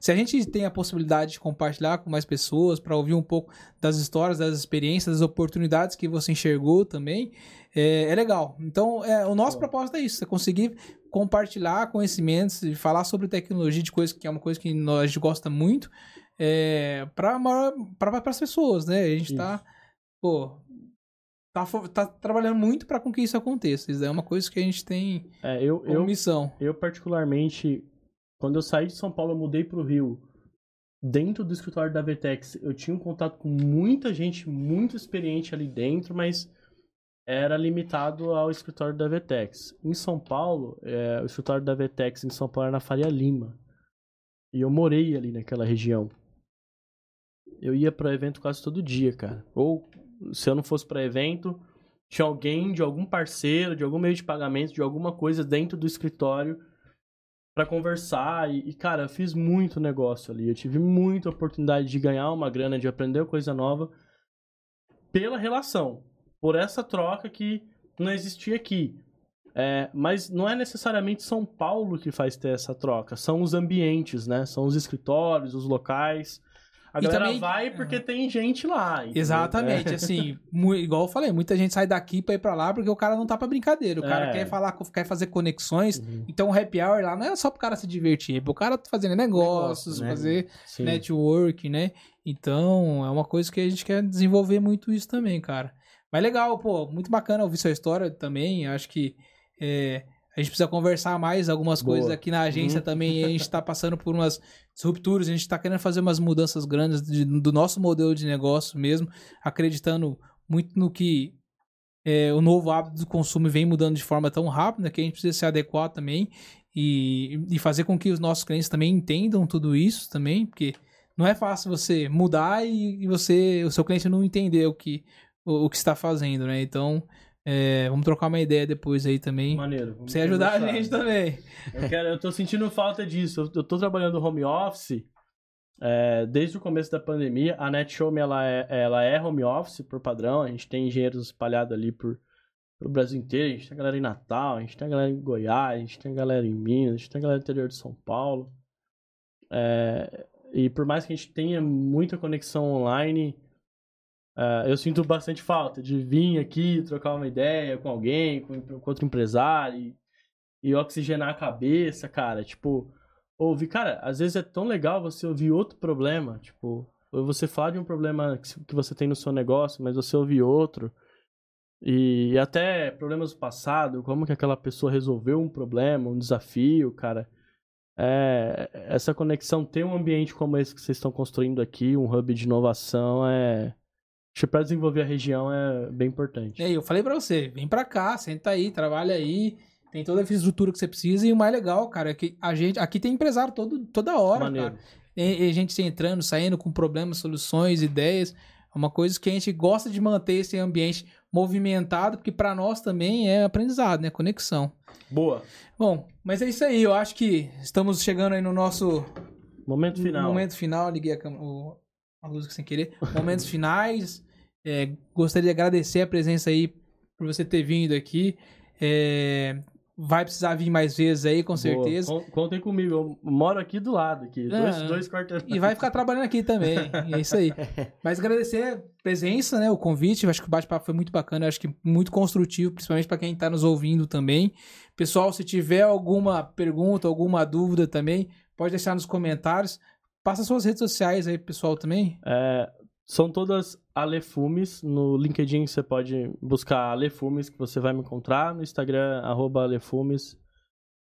se a gente tem a possibilidade de compartilhar com mais pessoas, para ouvir um pouco das histórias, das experiências, das oportunidades que você enxergou também, é, é legal. Então, é, o nosso propósito é isso: é conseguir compartilhar conhecimentos e falar sobre tecnologia, de coisa que é uma coisa que nós, a gente gosta muito, é, para as pessoas, né? A gente está pô, tá, tá trabalhando muito para com que isso aconteça. Isso é uma coisa que a gente tem é, eu, como eu, missão. Eu, particularmente, quando eu saí de São Paulo, eu mudei para o Rio. Dentro do escritório da Vertex, eu tinha um contato com muita gente muito experiente ali dentro, mas era limitado ao escritório da Vetex. Em São Paulo, é, o escritório da Vetex em São Paulo era na Faria Lima. E eu morei ali naquela região. Eu ia para evento quase todo dia, cara. Ou se eu não fosse para evento, tinha alguém de algum parceiro, de algum meio de pagamento, de alguma coisa dentro do escritório para conversar. E, e, cara, eu fiz muito negócio ali. Eu tive muita oportunidade de ganhar uma grana, de aprender coisa nova pela relação. Por essa troca que não existia aqui. É, mas não é necessariamente São Paulo que faz ter essa troca, são os ambientes, né? São os escritórios, os locais. A e galera também... vai porque tem gente lá. Entendeu? Exatamente, é. assim, igual eu falei, muita gente sai daqui pra ir pra lá porque o cara não tá pra brincadeira. O cara é. quer falar, quer fazer conexões. Uhum. Então o happy hour lá não é só pro cara se divertir, é pro cara fazer negócios, Negócio, né? fazer Sim. network, né? Então é uma coisa que a gente quer desenvolver muito isso também, cara. Mas legal, pô, muito bacana ouvir sua história também. Acho que é, a gente precisa conversar mais algumas Boa. coisas aqui na agência uhum. também. a gente está passando por umas disrupturas, a gente está querendo fazer umas mudanças grandes de, do nosso modelo de negócio mesmo, acreditando muito no que é, o novo hábito do consumo vem mudando de forma tão rápida que a gente precisa se adequar também e, e fazer com que os nossos clientes também entendam tudo isso também, porque não é fácil você mudar e, e você o seu cliente não entender o que o, o que está fazendo, né? Então é, vamos trocar uma ideia depois aí também. Maneiro. Pra você ajudar a gente também. Eu, quero, eu tô sentindo falta disso. Eu, eu tô trabalhando home office é, desde o começo da pandemia. A NetShow ela é, ela é home office por padrão. A gente tem engenheiros espalhados ali por, pelo Brasil inteiro. A gente tem galera em Natal, a gente tem galera em Goiás, a gente tem galera em Minas, a gente tem galera no interior de São Paulo. É, e por mais que a gente tenha muita conexão online Uh, eu sinto bastante falta de vir aqui, trocar uma ideia com alguém, com, com outro empresário e, e, oxigenar a cabeça, cara. Tipo, ouvir, cara, às vezes é tão legal você ouvir outro problema, tipo, você falar de um problema que, que você tem no seu negócio, mas você ouvir outro. E, e até problemas do passado, como que aquela pessoa resolveu um problema, um desafio, cara. É, essa conexão, ter um ambiente como esse que vocês estão construindo aqui, um hub de inovação, é Acho que para desenvolver a região é bem importante. É, eu falei para você, vem para cá, senta aí, trabalha aí, tem toda a infraestrutura que você precisa e o mais legal, cara, é que a gente aqui tem empresário todo, toda hora, Maneiro. cara. E, a gente entrando, saindo com problemas, soluções, ideias. É uma coisa que a gente gosta de manter esse ambiente movimentado, porque para nós também é aprendizado, né? Conexão. Boa. Bom, mas é isso aí. Eu acho que estamos chegando aí no nosso momento final. Momento final. Liguei a, o, a luz sem querer. Momentos <laughs> finais. É, gostaria de agradecer a presença aí por você ter vindo aqui. É, vai precisar vir mais vezes aí, com certeza. Boa. Contem comigo, eu moro aqui do lado, aqui, ah, dois, dois quartos. E vai ficar trabalhando aqui também, é isso aí. <laughs> Mas agradecer a presença, né, o convite, eu acho que o bate-papo foi muito bacana, acho que muito construtivo, principalmente para quem está nos ouvindo também. Pessoal, se tiver alguma pergunta, alguma dúvida também, pode deixar nos comentários. Passa suas redes sociais aí, pessoal, também. É, são todas Alefumes. No LinkedIn você pode buscar Alefumes, que você vai me encontrar. No Instagram, arroba Alefumes.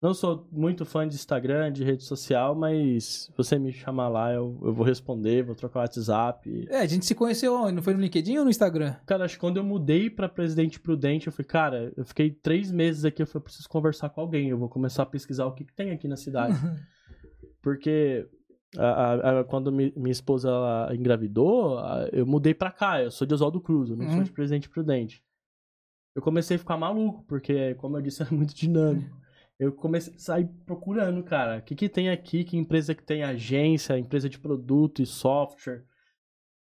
Não sou muito fã de Instagram, de rede social, mas se você me chamar lá, eu, eu vou responder, vou trocar o WhatsApp. É, a gente se conheceu onde? Não foi no LinkedIn ou no Instagram? Cara, acho que quando eu mudei pra Presidente Prudente, eu falei, cara, eu fiquei três meses aqui, eu falei, preciso conversar com alguém, eu vou começar a pesquisar o que, que tem aqui na cidade. <laughs> Porque a, a, quando mi, minha esposa engravidou, eu mudei pra cá. Eu sou de Oswaldo Cruz, eu não uhum. sou de Presidente Prudente. Eu comecei a ficar maluco, porque, como eu disse, <laughs> é muito dinâmico. Eu comecei a sair procurando, cara, o que, que tem aqui, que empresa que tem agência, empresa de produto e software.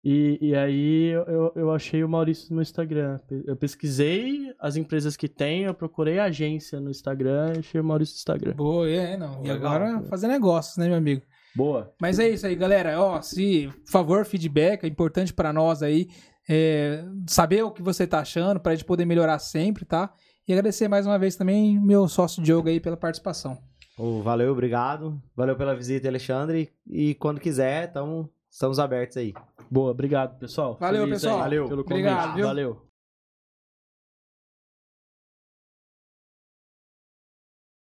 E, e aí eu, eu achei o Maurício no Instagram. Eu pesquisei as empresas que tem, eu procurei a agência no Instagram e achei o Maurício no Instagram. Boa, é, não. E agora fazer negócios, né, meu amigo? Boa. Mas é isso aí, galera. Ó, se, por favor, feedback é importante para nós aí. É, saber o que você tá achando para a gente poder melhorar sempre, tá? E agradecer mais uma vez também meu sócio Diogo aí pela participação. Oh, valeu, obrigado. Valeu pela visita, Alexandre. E quando quiser, tamo, estamos abertos aí. Boa, obrigado, pessoal. Valeu, Feliz pessoal. Aí, valeu. Pelo convite. Obrigado, viu? Valeu.